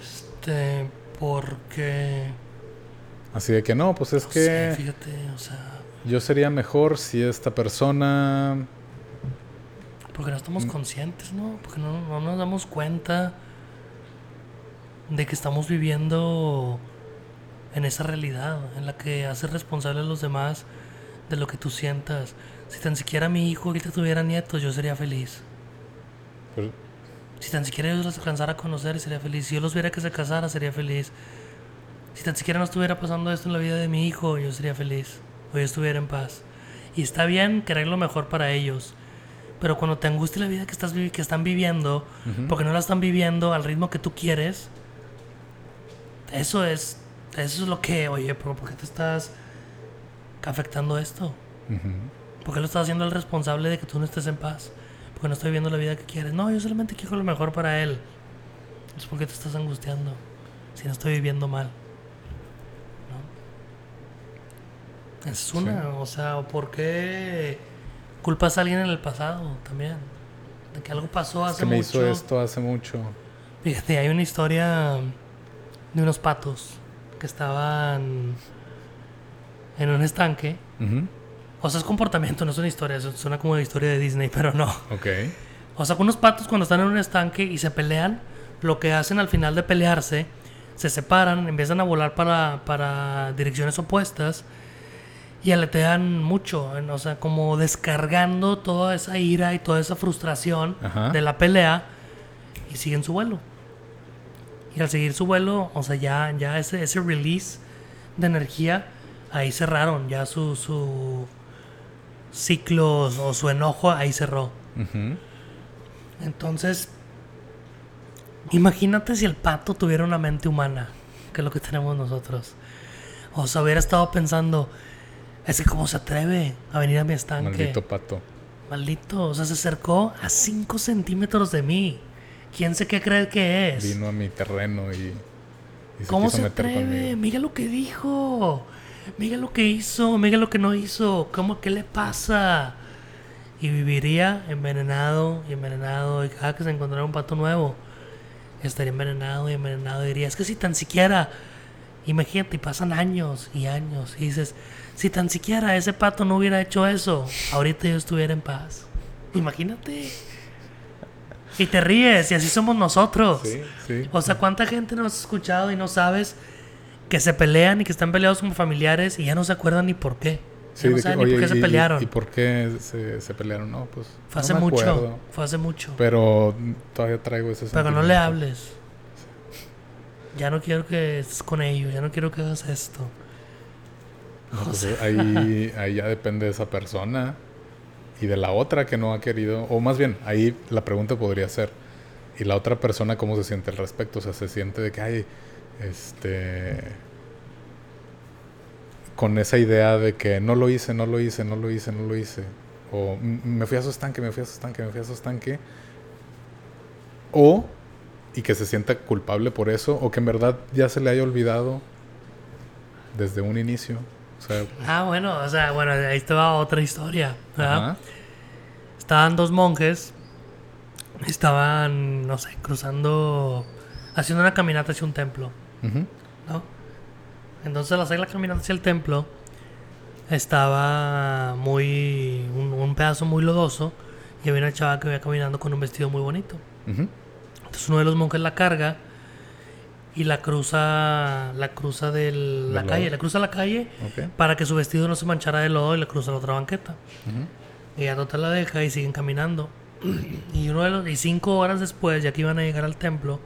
Este, porque... Así de que no, pues es que... fíjate, o sea... Yo sería mejor si esta persona... Porque no estamos conscientes, ¿no? Porque no, no nos damos cuenta de que estamos viviendo en esa realidad en la que haces responsable a los demás de lo que tú sientas. Si tan siquiera mi hijo ahorita tuviera nietos, yo sería feliz. si tan siquiera yo los alcanzara a conocer, sería feliz. Si yo los viera que se casara, sería feliz. Si tan siquiera no estuviera pasando esto en la vida de mi hijo, yo sería feliz. O yo estuviera en paz. Y está bien querer lo mejor para ellos. Pero cuando te angustia la vida que, estás, que están viviendo, porque no la están viviendo al ritmo que tú quieres, eso es eso es lo que, oye, ¿por qué te estás afectando esto? ¿Por qué lo estás haciendo el responsable de que tú no estés en paz? Porque no estoy viviendo la vida que quieres. No, yo solamente quiero lo mejor para él. Es porque te estás angustiando. Si no estoy viviendo mal. ¿No? Es una, o sea, ¿por qué culpas a alguien en el pasado también? De que algo pasó hace es que me hizo esto hace mucho. Fíjate, hay una historia de unos patos estaban en un estanque. O sea, es comportamiento, no es una historia. Suena como una historia de Disney, pero no. Ok. O sea, unos patos cuando están en un estanque y se pelean, lo que hacen al final de pelearse, se separan, empiezan a volar para, para direcciones opuestas y aletean mucho. O sea, como descargando toda esa ira y toda esa frustración de la pelea y siguen su vuelo. Y al seguir su vuelo, o sea, ya, ya ese, ese release de energía, ahí cerraron, ya su, su ciclo o su enojo ahí cerró. Entonces, imagínate si el pato tuviera una mente humana, que es lo que tenemos nosotros. O sea, hubiera estado pensando, es que cómo se atreve a venir a mi estanque. Maldito pato. Maldito, o sea, se acercó a 5 centímetros de mí. ¿Quién sé qué cree que es? Vino a mi terreno y... ¿Cómo se atreve? Mira lo que dijo. Mira lo que hizo. Mira lo que no hizo. ¿Cómo? ¿Qué le pasa? Y viviría envenenado y envenenado. Y cada que se encontrara un pato nuevo, estaría envenenado y envenenado. Y diría, es que si tan siquiera... Imagínate, pasan años y años. Y dices, si tan siquiera ese pato no hubiera hecho eso, ahorita yo estuviera en paz. Imagínate. Y te ríes, y así somos nosotros. Sí, sí. O sea, ¿cuánta gente nos ha escuchado y no sabes que se pelean y que están peleados como familiares y ya no se acuerdan ni por qué? Sí, no saben ni por qué se pelearon. Y, por qué se, pelearon? No, pues. Fue hace mucho. Fue hace mucho. Pero todavía traigo ese Pero no le hables. Ya no quiero que estés con ellos, ya no quiero que hagas esto. Pues, ahí, ahí ya depende de esa persona y de la otra que no ha querido, o más bien, ahí la pregunta podría ser, ¿y la otra persona cómo se siente al respecto? O sea, se siente de que hay, este, con esa idea de que no lo hice, no lo hice, no lo hice, no lo hice, o me fui a su estanque, me fui a su estanque, me fui a su estanque, o, y que se sienta culpable por eso, o que en verdad ya se le haya olvidado desde un inicio ah, bueno, o sea, bueno, ahí estaba otra historia. Estaban dos monjes, estaban, no sé, cruzando, haciendo una caminata hacia un templo. ¿no? Entonces, al hacer la caminata hacia el templo, estaba muy, un, pedazo muy lodoso y había una chava que iba caminando con un vestido muy bonito. Entonces, uno de los monjes la carga y la cruza la cruza de la calle, la cruza la calle para que su vestido no se manchara de lodo y la cruza la otra banqueta. Y ya te la deja y siguen caminando. y uno de los y cinco horas después, ya que iban a llegar al templo,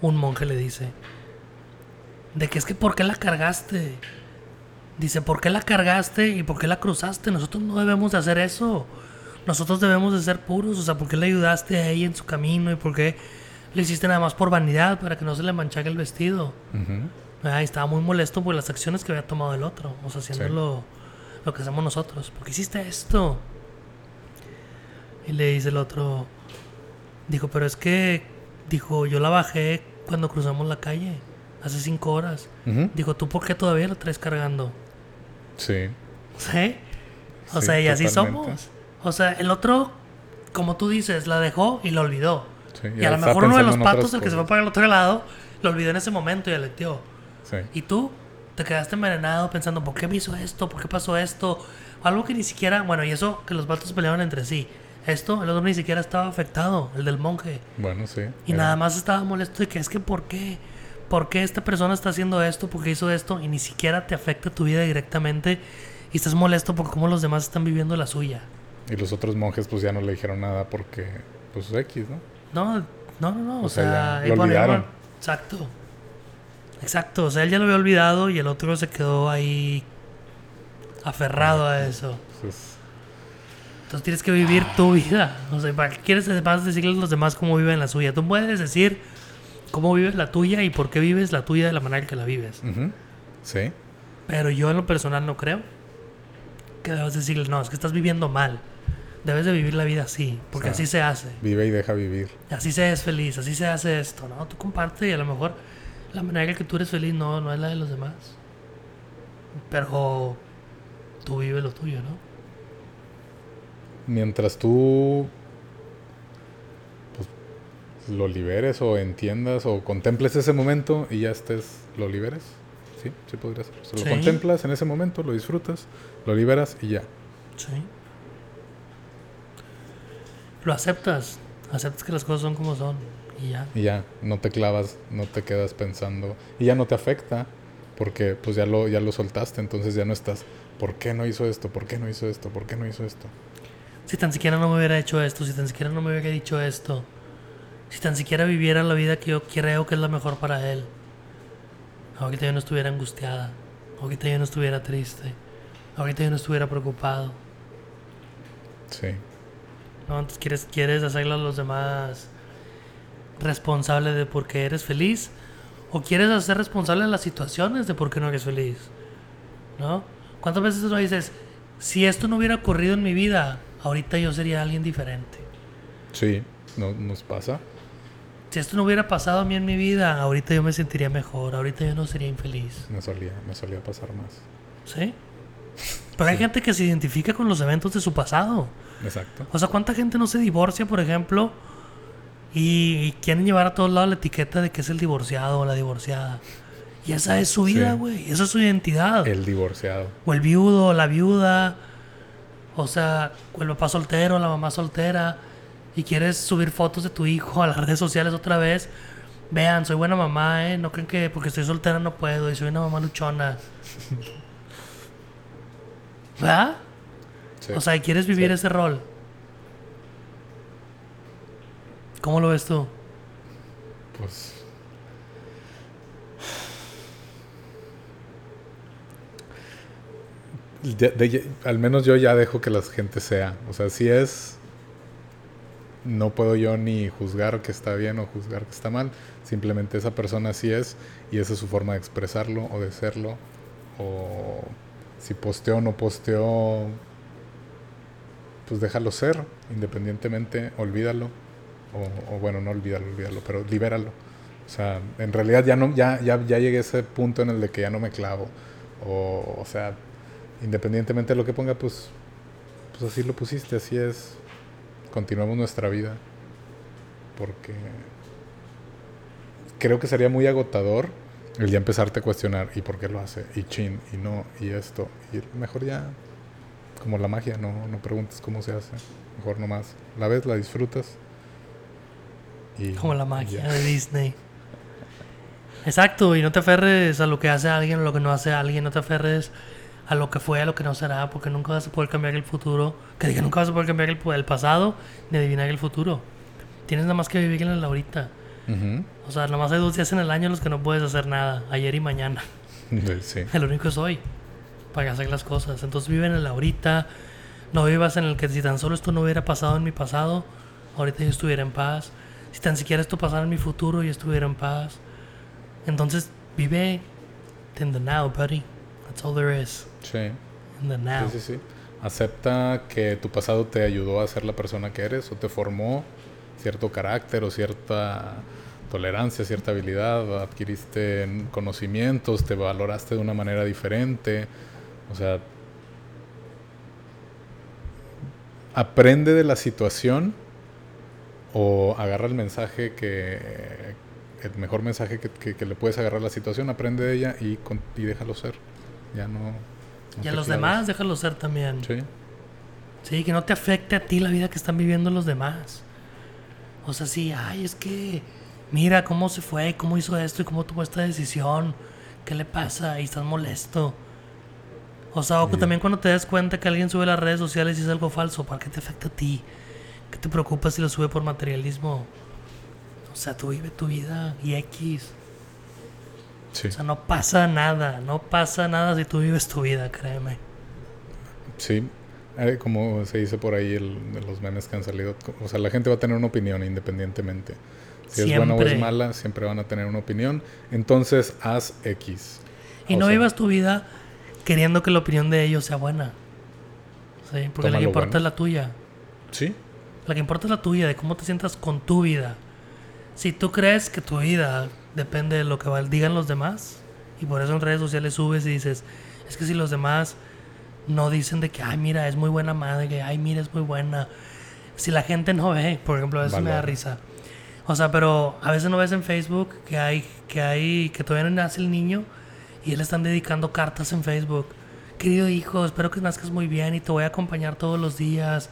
un monje le dice de que es que ¿por qué la cargaste? Dice, ¿por qué la cargaste y por qué la cruzaste? Nosotros no debemos de hacer eso. Nosotros debemos de ser puros. O sea, ¿por qué le ayudaste a ella en su camino? ¿Y por qué le hiciste nada más por vanidad, para que no se le manchague el vestido. estaba muy molesto por las acciones que había tomado el otro, o sea, haciendo lo, que hacemos nosotros. ¿Por qué hiciste esto? Y le dice el otro, dijo, pero es que, dijo, yo la bajé cuando cruzamos la calle, hace cinco horas. Dijo, ¿tú por qué todavía la traes cargando? Sí. ¿Sí? O sea, y así somos. O sea, el otro, como tú dices, la dejó y la olvidó y a lo mejor uno de los patos, el que se fue para el otro lado, lo olvidó en ese momento y aleteó. Sí. Y tú te quedaste envenenado pensando, ¿por qué me hizo esto? ¿Por qué pasó esto? Algo que ni siquiera, bueno, y eso que los patos peleaban entre sí. Esto, el otro ni siquiera estaba afectado, el del monje. Bueno, sí. Y nada más estaba molesto de que es que, ¿por qué? ¿Por qué esta persona está haciendo esto? ¿Por qué hizo esto? Y ni siquiera te afecta tu vida directamente. Y estás molesto por cómo los demás están viviendo la suya. Y los otros monjes, pues ya no le dijeron nada porque, pues X, ¿no? No, no, no, no. O, sea, lo olvidaron. exacto. Exacto. O sea, él ya lo había olvidado y el otro se quedó ahí aferrado a eso. Entonces tienes que vivir tu vida. O sea, ¿para qué quieres además decirles a los demás cómo viven la suya? Tú puedes decir cómo vives la tuya y por qué vives la tuya de la manera en que la vives. Sí. Pero yo en lo personal no creo que debas decirles, no, es que estás viviendo mal. Debes de vivir la vida así, porque así se hace. Vive y deja vivir. Así se es feliz, así se hace esto, ¿no? Tú comparte y a lo mejor la manera en que tú eres feliz no, no es la de los demás. Pero tú vives lo tuyo, ¿no? Mientras tú pues, lo liberes o entiendas o contemples ese momento y ya estés, lo liberes. Sí, sí podrías ser. Lo contemplas en ese momento, lo disfrutas, lo liberas y ya. Sí lo aceptas, aceptas que las cosas son como son y ya. Y ya, no te clavas, no te quedas pensando y ya no te afecta porque pues ya lo, ya lo soltaste, entonces ya no estás, ¿por qué no hizo esto? ¿Por qué no hizo esto? ¿Por qué no hizo esto? Si tan siquiera no me hubiera hecho esto, si tan siquiera no me hubiera dicho esto. Si tan siquiera viviera la vida que yo creo que es la mejor para él. Ahorita yo no estuviera angustiada. Ahorita yo no estuviera triste. Ahorita yo no estuviera preocupado. Sí. No, entonces quieres, quieres hacerlo a los demás responsable de por qué eres feliz. O quieres hacer responsable de las situaciones de por qué no eres feliz. ¿No? ¿Cuántas veces tú dices, si esto no hubiera ocurrido en mi vida, ahorita yo sería alguien diferente? Sí, no, nos pasa. Si esto no hubiera pasado a mí en mi vida, ahorita yo me sentiría mejor, ahorita yo no sería infeliz. Me solía, me solía pasar más. ¿Sí? Pero hay gente que se identifica con los eventos de su pasado. Exacto. O sea, ¿cuánta gente no se divorcia, por ejemplo, y, quieren llevar a todos lados la etiqueta de que es el divorciado o la divorciada? Y esa es su vida, güey. Esa es su identidad. El divorciado. O el viudo, o la viuda. O sea, o el papá soltero, la mamá soltera. Y quieres subir fotos de tu hijo a las redes sociales otra vez. Vean, soy buena mamá, ¿eh? No creen que porque estoy soltera no puedo y soy una mamá luchona. ¿Verdad? O sea, ¿quieres vivir ese rol? ¿Cómo lo ves tú? Pues al menos yo ya dejo que la gente sea. O sea, si es. No puedo yo ni juzgar que está bien o juzgar que está mal. Simplemente esa persona sí es y esa es su forma de expresarlo o de serlo. O si posteó o no posteó, pues déjalo ser, independientemente, olvídalo. O, bueno, no olvídalo, olvídalo, pero libéralo. O sea, en realidad ya no, ya, ya, ya llegué a ese punto en el de que ya no me clavo. O, o sea, independientemente de lo que ponga, pues, pues así lo pusiste, así es. Continuamos nuestra vida. Porque creo que sería muy agotador el ya empezarte a cuestionar y por qué lo hace, y chin, y no, y esto. Y mejor ya, como la magia, no, no preguntes cómo se hace. Mejor nomás la ves, la disfrutas. Y como la magia de Disney. Exacto, y no te aferres a lo que hace alguien o lo que no hace alguien, no te aferres a lo que fue, a lo que no será, porque nunca vas a poder cambiar el futuro. Que diga, nunca vas a poder cambiar el, el pasado ni adivinar el futuro. Tienes nada más que vivir en el ahorita. O sea, nada más hay dos días en el año en los que no puedes hacer nada, ayer y mañana. Sí. El único es hoy, para hacer las cosas. Entonces vive en el ahorita, no vivas en el que si tan solo esto no hubiera pasado en mi pasado, ahorita yo estuviera en paz. Si tan siquiera esto pasara en mi futuro, yo estuviera en paz. Entonces vive in the now, buddy. That's all there is. Sí. Sí, sí, sí. Acepta que tu pasado te ayudó a ser la persona que eres o te formó cierto carácter o cierta tolerancia, cierta habilidad, adquiriste conocimientos, te valoraste de una manera diferente. O sea, aprende de la situación o agarra el mensaje que, el mejor mensaje que, le puedes agarrar a la situación, aprende de ella y, y déjalo ser. Ya no y a los demás déjalo ser también. Sí. Sí, que no te afecte a ti la vida que están viviendo los demás. O sea, sí, ay, es que mira cómo se fue, cómo hizo esto y cómo tomó esta decisión. ¿Qué le pasa? Y estás molesto. O sea, o también cuando te das cuenta que alguien sube las redes sociales y es algo falso, ¿para qué te afecta a ti? ¿Qué te preocupa si lo sube por materialismo? O sea, tú vive tu vida y X. O sea, no pasa nada, no pasa nada si tú vives tu vida, créeme. Sí, eh, como se dice por ahí el, de los memes que han salido, o sea, la gente va a tener una opinión independientemente. Si es buena o es mala, siempre van a tener una opinión. Entonces, haz X. Y no vivas tu vida queriendo que la opinión de ellos sea buena. Sí, porque la que importa es la tuya. Sí. La que importa es la tuya, de cómo te sientas con tu vida. Si tú crees que tu vida depende de lo que digan los demás. Y por eso en redes sociales subes y dices, es que si los demás no dicen de que, ay, mira, es muy buena madre, que, ay, mira, es muy buena. Si la gente no ve, por ejemplo, a veces me da risa. O sea, pero a veces no ves en Facebook que hay, que hay, que todavía no nace el niño y le están dedicando cartas en Facebook. Querido hijo, espero que nazcas muy bien y te voy a acompañar todos los días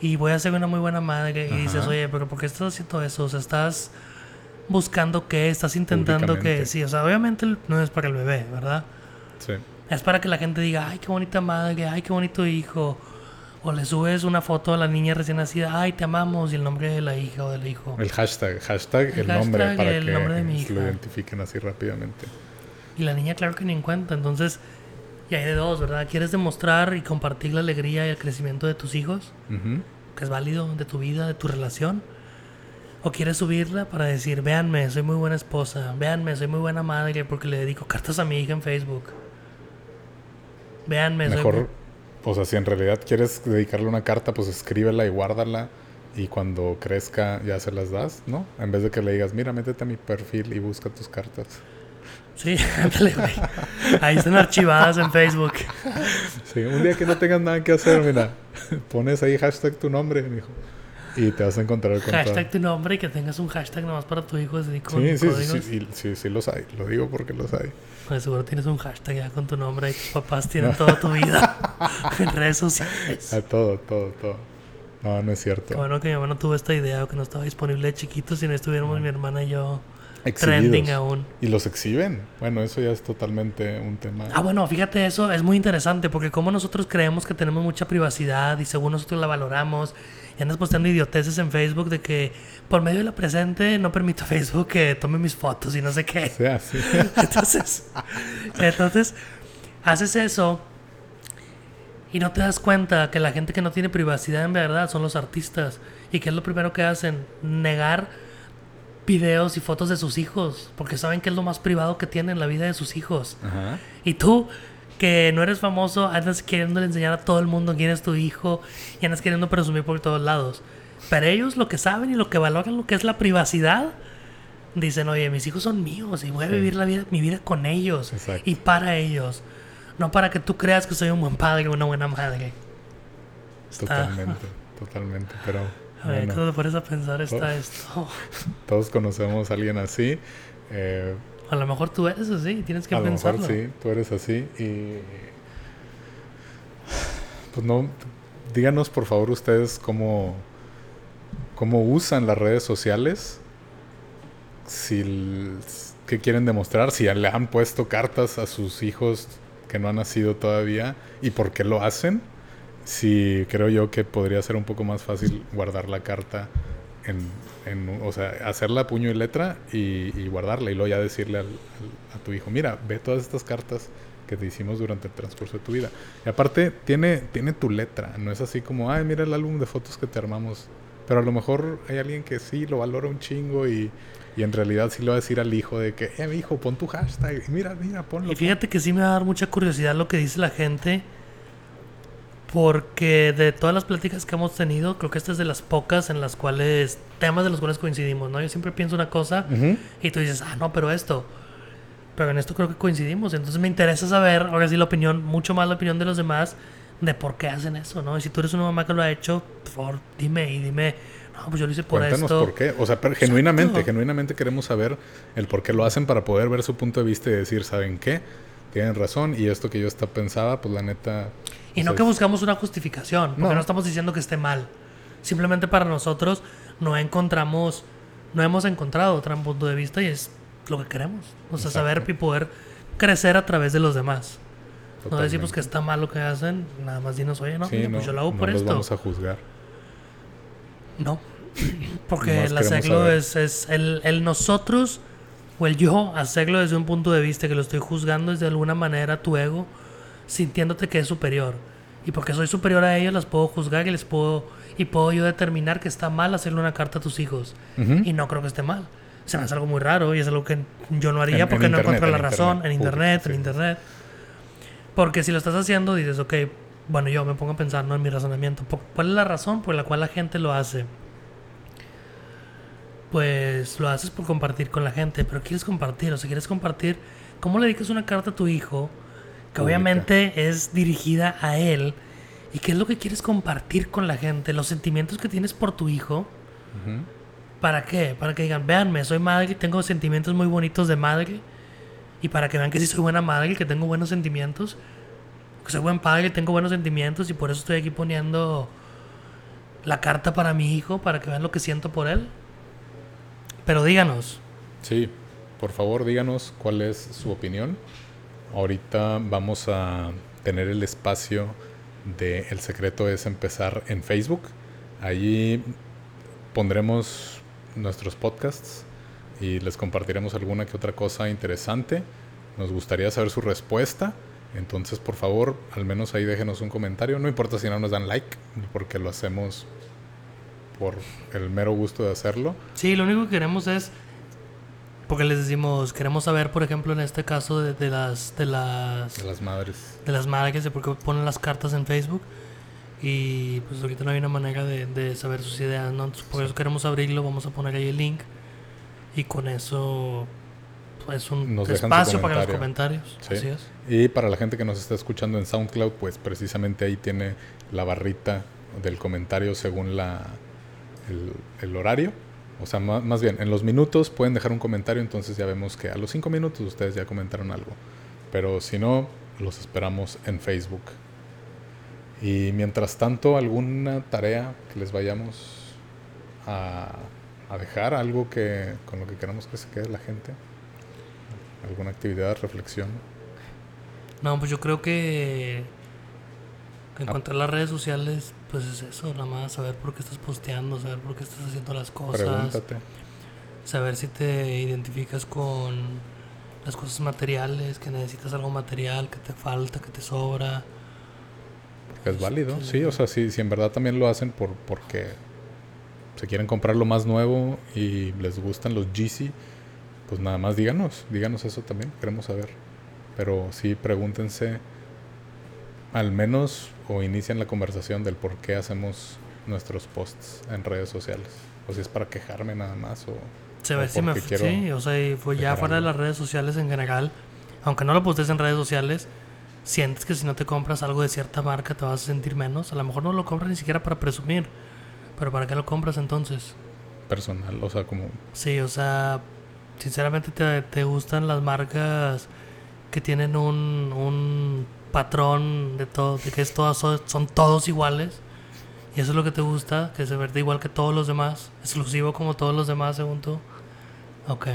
y voy a ser una muy buena madre. Y dices, oye, pero ¿por qué estás haciendo eso? O sea, estás buscando qué, estás intentando que, sí, o sea, obviamente no es para el bebé, ¿verdad? Sí. Es para que la gente diga, ay, qué bonita madre, ay, qué bonito hijo. O le subes una foto a la niña recién nacida, ay, te amamos, y el nombre de la hija o del hijo. El hashtag, hashtag, el, nombre para que lo identifiquen así rápidamente. Y la niña, claro que ni en cuenta. Entonces, y hay de dos, ¿verdad? ¿Quieres demostrar y compartir la alegría y el crecimiento de tus hijos? Que es válido de tu vida, de tu relación. ¿O quieres subirla para decir, véanme, soy muy buena esposa, véanme, soy muy buena madre porque le dedico cartas a mi hija en Facebook? Véanme, Mejor, o sea, si en realidad quieres dedicarle una carta, pues escríbela y guárdala y cuando crezca ya se las das, ¿no? En vez de que le digas, mira, métete a mi perfil y busca tus cartas. Sí, ándale, güey. Ahí están archivadas en Facebook. Sí, un día que no tengas nada que hacer, mira, pones ahí hashtag tu nombre, hijo. Y te vas a encontrar con Hashtag tu nombre y que tengas un hashtag nomás para tu hijo. Así con sí, sí, sí, sí, sí, sí, los hay. Lo digo porque los hay. Pues seguro tienes un hashtag ya con tu nombre y tus papás tienen toda tu vida en redes sociales. A todo, todo, todo. No, no es cierto. bueno que mi mamá no tuvo esta idea o que no estaba disponible de chiquitos si no estuviéramos mi hermana y yo trending aún. Y los exhiben. Bueno, eso ya es totalmente un tema. Ah, bueno, fíjate, eso es muy interesante porque como nosotros creemos que tenemos mucha privacidad y según nosotros la valoramos y andas posteando idioteces en Facebook de que por medio de la presente no permito a Facebook que tome mis fotos y no sé qué. Sí, entonces, entonces, haces eso y no te das cuenta que la gente que no tiene privacidad en verdad son los artistas. ¿Y que es lo primero que hacen? Negar videos y fotos de sus hijos, porque saben que es lo más privado que tienen en la vida de sus hijos. Y tú, que no eres famoso, andas queriendo enseñar a todo el mundo quién es tu hijo y andas queriendo presumir por todos lados. Pero ellos lo que saben y lo que valoran lo que es la privacidad, dicen, oye, mis hijos son míos y voy a vivir la vida, mi vida con ellos y para ellos. No para que tú creas que soy un buen padre o una buena madre. Totalmente, totalmente, pero a ver, bueno, te pones a pensar está esto. Todos conocemos a alguien así. Eh, a lo mejor tú eres así, tienes que pensarlo. A lo mejor sí, tú eres así y... Pues no, díganos por favor ustedes cómo, cómo usan las redes sociales. Si, ¿Qué quieren demostrar? Si le han puesto cartas a sus hijos que no han nacido todavía y por qué lo hacen sí creo yo que podría ser un poco más fácil guardar la carta en, en o sea, hacerla puño y letra y, guardarla y luego ya decirle a tu hijo, mira, ve todas estas cartas que te hicimos durante el transcurso de tu vida. Y aparte, tiene, tiene tu letra, no es así como, ay, mira el álbum de fotos que te armamos. Pero a lo mejor hay alguien que sí lo valora un chingo y, y en realidad sí le va a decir al hijo de que, eh, mi hijo, pon tu hashtag, mira, mira, ponlo. Y fíjate que sí me va a dar mucha curiosidad lo que dice la gente porque de todas las pláticas que hemos tenido, creo que esta es de las pocas en las cuales, temas de los cuales coincidimos, ¿no? Yo siempre pienso una cosa y tú dices, ah, no, pero esto. Pero en esto creo que coincidimos. Entonces me interesa saber, ahora sí, la opinión, mucho más la opinión de los demás, de por qué hacen eso, ¿no? Y si tú eres una mamá que lo ha hecho, por favor, dime y dime, no, pues yo lo hice por Cuéntanos esto. por qué. O sea, genuinamente, genuinamente queremos saber el por qué lo hacen para poder ver su punto de vista y decir, ¿saben qué? Tienen razón y esto que yo hasta pensaba, pues la neta y no que buscamos una justificación, porque no. estamos diciendo que esté mal. Simplemente para nosotros no encontramos, no hemos encontrado otro punto de vista y es lo que queremos. O sea, saber y poder crecer a través de los demás. No decimos que está mal lo que hacen, nada más dinos, oye, no, pues yo lo hago por esto. vamos a juzgar. No, porque el hacerlo es, es el, el nosotros o el yo hacerlo desde un punto de vista que lo estoy juzgando es de alguna manera tu ego sintiéndote que es superior. Y porque soy superior a ellos, las puedo juzgar y les puedo y puedo yo determinar que está mal hacerle una carta a tus hijos. Y no creo que esté mal. se me hace algo muy raro y es algo que yo no haría porque no encuentro la razón en internet, en internet. Porque si lo estás haciendo, dices, ok, bueno, yo me pongo a pensar ¿no? en mi razonamiento. ¿Cuál es la razón por la cual la gente lo hace? Pues lo haces por compartir con la gente, pero quieres compartir, o sea, quieres compartir. ¿Cómo le dedicas una carta a tu hijo? Que obviamente es dirigida a él y qué es lo que quieres compartir con la gente, los sentimientos que tienes por tu hijo. ¿Para qué? Para que digan, véanme, soy madre tengo sentimientos muy bonitos de madre. Y para que vean que sí soy buena madre que tengo buenos sentimientos. Que soy buen padre tengo buenos sentimientos y por eso estoy aquí poniendo la carta para mi hijo, para que vean lo que siento por él. Pero díganos. Sí, por favor díganos cuál es su opinión ahorita vamos a tener el espacio de El Secreto es Empezar en Facebook. Allí pondremos nuestros podcasts y les compartiremos alguna que otra cosa interesante. Nos gustaría saber su respuesta. Entonces, por favor, al menos ahí déjenos un comentario. No importa si no nos dan like, porque lo hacemos por el mero gusto de hacerlo. Sí, lo único que queremos es porque les decimos, queremos saber, por ejemplo, en este caso de, las de las de las madres. De las madres, de por qué ponen las cartas en Facebook. Y pues ahorita no hay una manera de, saber sus ideas, ¿no? por eso queremos abrirlo, vamos a poner ahí el link. Y con eso pues un espacio para los comentarios. Así es. Y para la gente que nos está escuchando en SoundCloud, pues precisamente ahí tiene la barrita del comentario según la el horario o sea, más, bien, en los minutos pueden dejar un comentario, entonces ya vemos que a los cinco minutos ustedes ya comentaron algo. Pero si no, los esperamos en Facebook. Y mientras tanto, ¿alguna tarea que les vayamos a, dejar? ¿Algo que con lo que queramos que se quede la gente? ¿Alguna actividad, reflexión? No, pues yo creo que en cuanto a las redes sociales, pues es eso, nada más saber por qué estás posteando, saber por qué estás haciendo las cosas. Pregúntate. Saber si te identificas con las cosas materiales, que necesitas algo material, que te falta, que te sobra. Es válido, sí, o sea, si, si en verdad también lo hacen por porque se quieren comprar lo más nuevo y les gustan los GC, pues nada más díganos, díganos eso también, queremos saber. Pero sí, pregúntense al menos o inician la conversación del por qué hacemos nuestros posts en redes sociales. O si es para quejarme nada más o... Se ve si me... Sí, o sea, fue ya fuera de las redes sociales en general, aunque no lo postes en redes sociales, sientes que si no te compras algo de cierta marca te vas a sentir menos. A lo mejor no lo compras ni siquiera para presumir, pero ¿para qué lo compras entonces? Personal, o sea, como... Sí, o sea, sinceramente te, te gustan las marcas que tienen un, un patrón de todo, de que es todas, son todos iguales. Y eso es lo que te gusta, que se verde igual que todos los demás, exclusivo como todos los demás, según tú. Ok.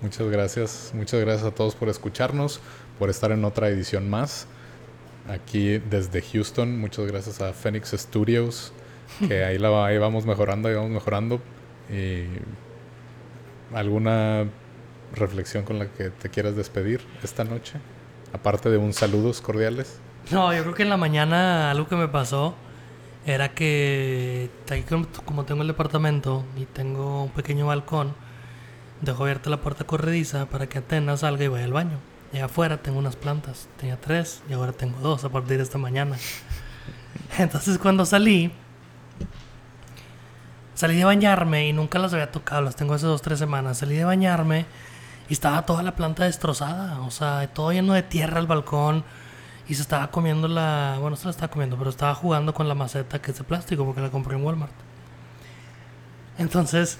Muchas gracias, muchas gracias a todos por escucharnos, por estar en otra edición más. Aquí desde Houston, muchas gracias a Phoenix Studios, que ahí, la, ahí vamos mejorando, ahí vamos mejorando. Y alguna reflexión con la que te quieras despedir esta noche. Aparte de un saludos cordiales. No, yo creo que en la mañana algo que me pasó era que como tengo el departamento y tengo un pequeño balcón, dejo abierta la puerta corrediza para que Atenas salga y vaya al baño. Y afuera tengo unas plantas, tenía tres y ahora tengo dos a partir de esta mañana. Entonces cuando salí, salí de bañarme y nunca las había tocado, las tengo hace dos, tres semanas. Salí de bañarme y estaba toda la planta destrozada, o sea, todo lleno de tierra al balcón. Y se estaba comiendo la. Bueno, se la estaba comiendo, pero estaba jugando con la maceta que es de plástico porque la compré en Walmart. Entonces,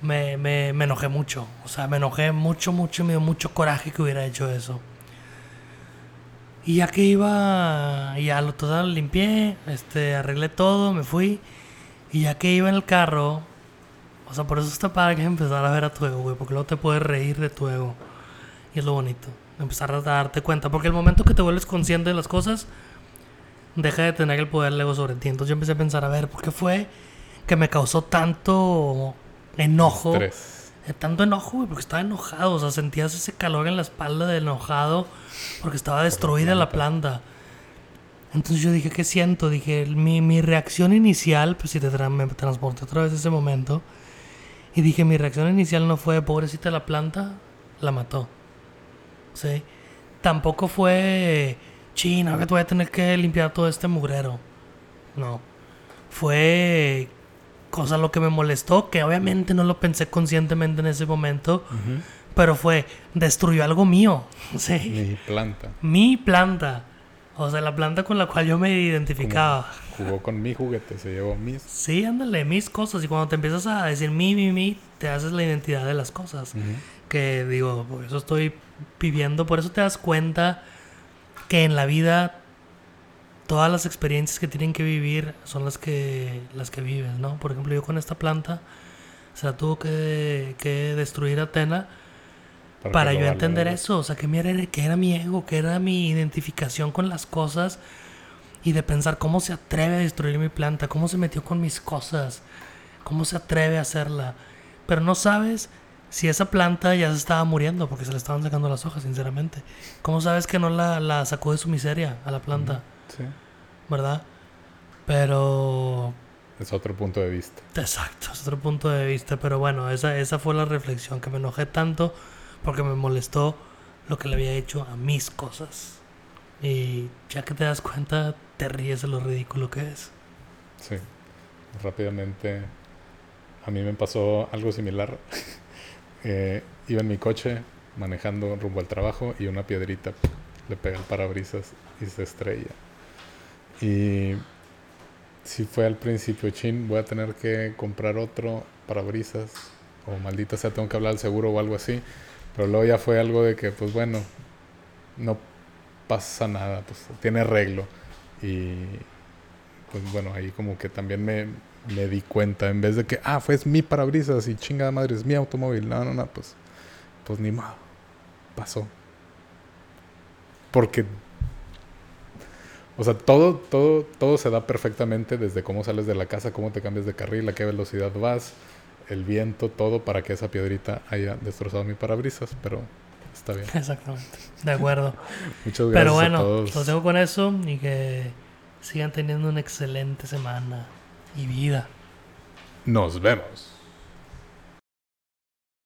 me, me, me enojé mucho. O sea, me enojé mucho, mucho me dio mucho coraje que hubiera hecho eso. Y ya que iba, ya lo todo limpié, este, arreglé todo, me fui. Y ya que iba en el carro, o sea, por eso está padre que empezar a ver a tu ego, güey, porque luego te puedes reír de tu ego. Y es lo bonito, empezar a darte cuenta, porque el momento que te vuelves consciente de las cosas, deja de tener el poder del ego sobre ti. Entonces yo empecé a pensar, a ver, ¿por qué fue que me causó tanto enojo? Estrés. Eh, tanto enojo, güey, porque estaba enojado, o sea, sentías ese calor en la espalda del enojado porque estaba destruida la planta. Entonces yo dije, ¿qué siento? Dije, mi, mi reacción inicial, pues si te me transporté otra vez a ese momento, y dije, mi reacción inicial no fue, pobrecita la planta, la mató. ¿Sí? Tampoco fue, china, que voy a tener que limpiar todo este mugrero. No. Fue cosa lo que me molestó, que obviamente no lo pensé conscientemente en ese momento, pero fue, destruyó algo mío. ¿sí? Mi planta. Mi planta. O sea, la planta con la cual yo me identificaba. Jugó con mi juguete, se llevó mis. Sí, ándale, mis cosas. Y cuando te empiezas a decir mi, mi, mi, te haces la identidad de las cosas. Que digo, por eso estoy viviendo, por eso te das cuenta que en la vida todas las experiencias que tienen que vivir son las que, las que vives, ¿no? Por ejemplo, yo con esta planta se la tuvo que, que destruir Atena para, yo entender eso, o sea, que, era, que era mi ego, que era mi identificación con las cosas y de pensar cómo se atreve a destruir mi planta, cómo se metió con mis cosas, cómo se atreve a hacerla. Pero no sabes si esa planta ya se estaba muriendo porque se le estaban sacando las hojas, sinceramente. ¿Cómo sabes que no la, la sacó de su miseria a la planta? Sí. ¿Verdad? Pero... Es otro punto de vista. Exacto, es otro punto de vista. Pero bueno, esa, esa fue la reflexión, que me enojé tanto porque me molestó lo que le había hecho a mis cosas. Y ya que te das cuenta, te ríes de lo ridículo que es. Sí, rápidamente a mí me pasó algo similar. Eh, iba en mi coche manejando rumbo al trabajo y una piedrita le pega el parabrisas y se estrella. Y si fue al principio, chin, voy a tener que comprar otro parabrisas o maldita sea, tengo que hablar al seguro o algo así. Pero luego ya fue algo de que, pues bueno, no pasa nada, pues tiene arreglo. Y pues bueno, ahí como que también me, me di cuenta, en vez de que, ah, fue mi parabrisas y chingada madre, es mi automóvil. No, no, no, pues, pues ni más. Pasó. Porque, o sea, todo, todo, todo se da perfectamente desde cómo sales de la casa, cómo te cambias de carril, a qué velocidad vas, el viento, todo para que esa piedrita haya destrozado mi parabrisas, pero está bien. Exactamente. De acuerdo. Muchas gracias. Pero bueno, los dejo con eso y que sigan teniendo una excelente semana y vida. Nos vemos.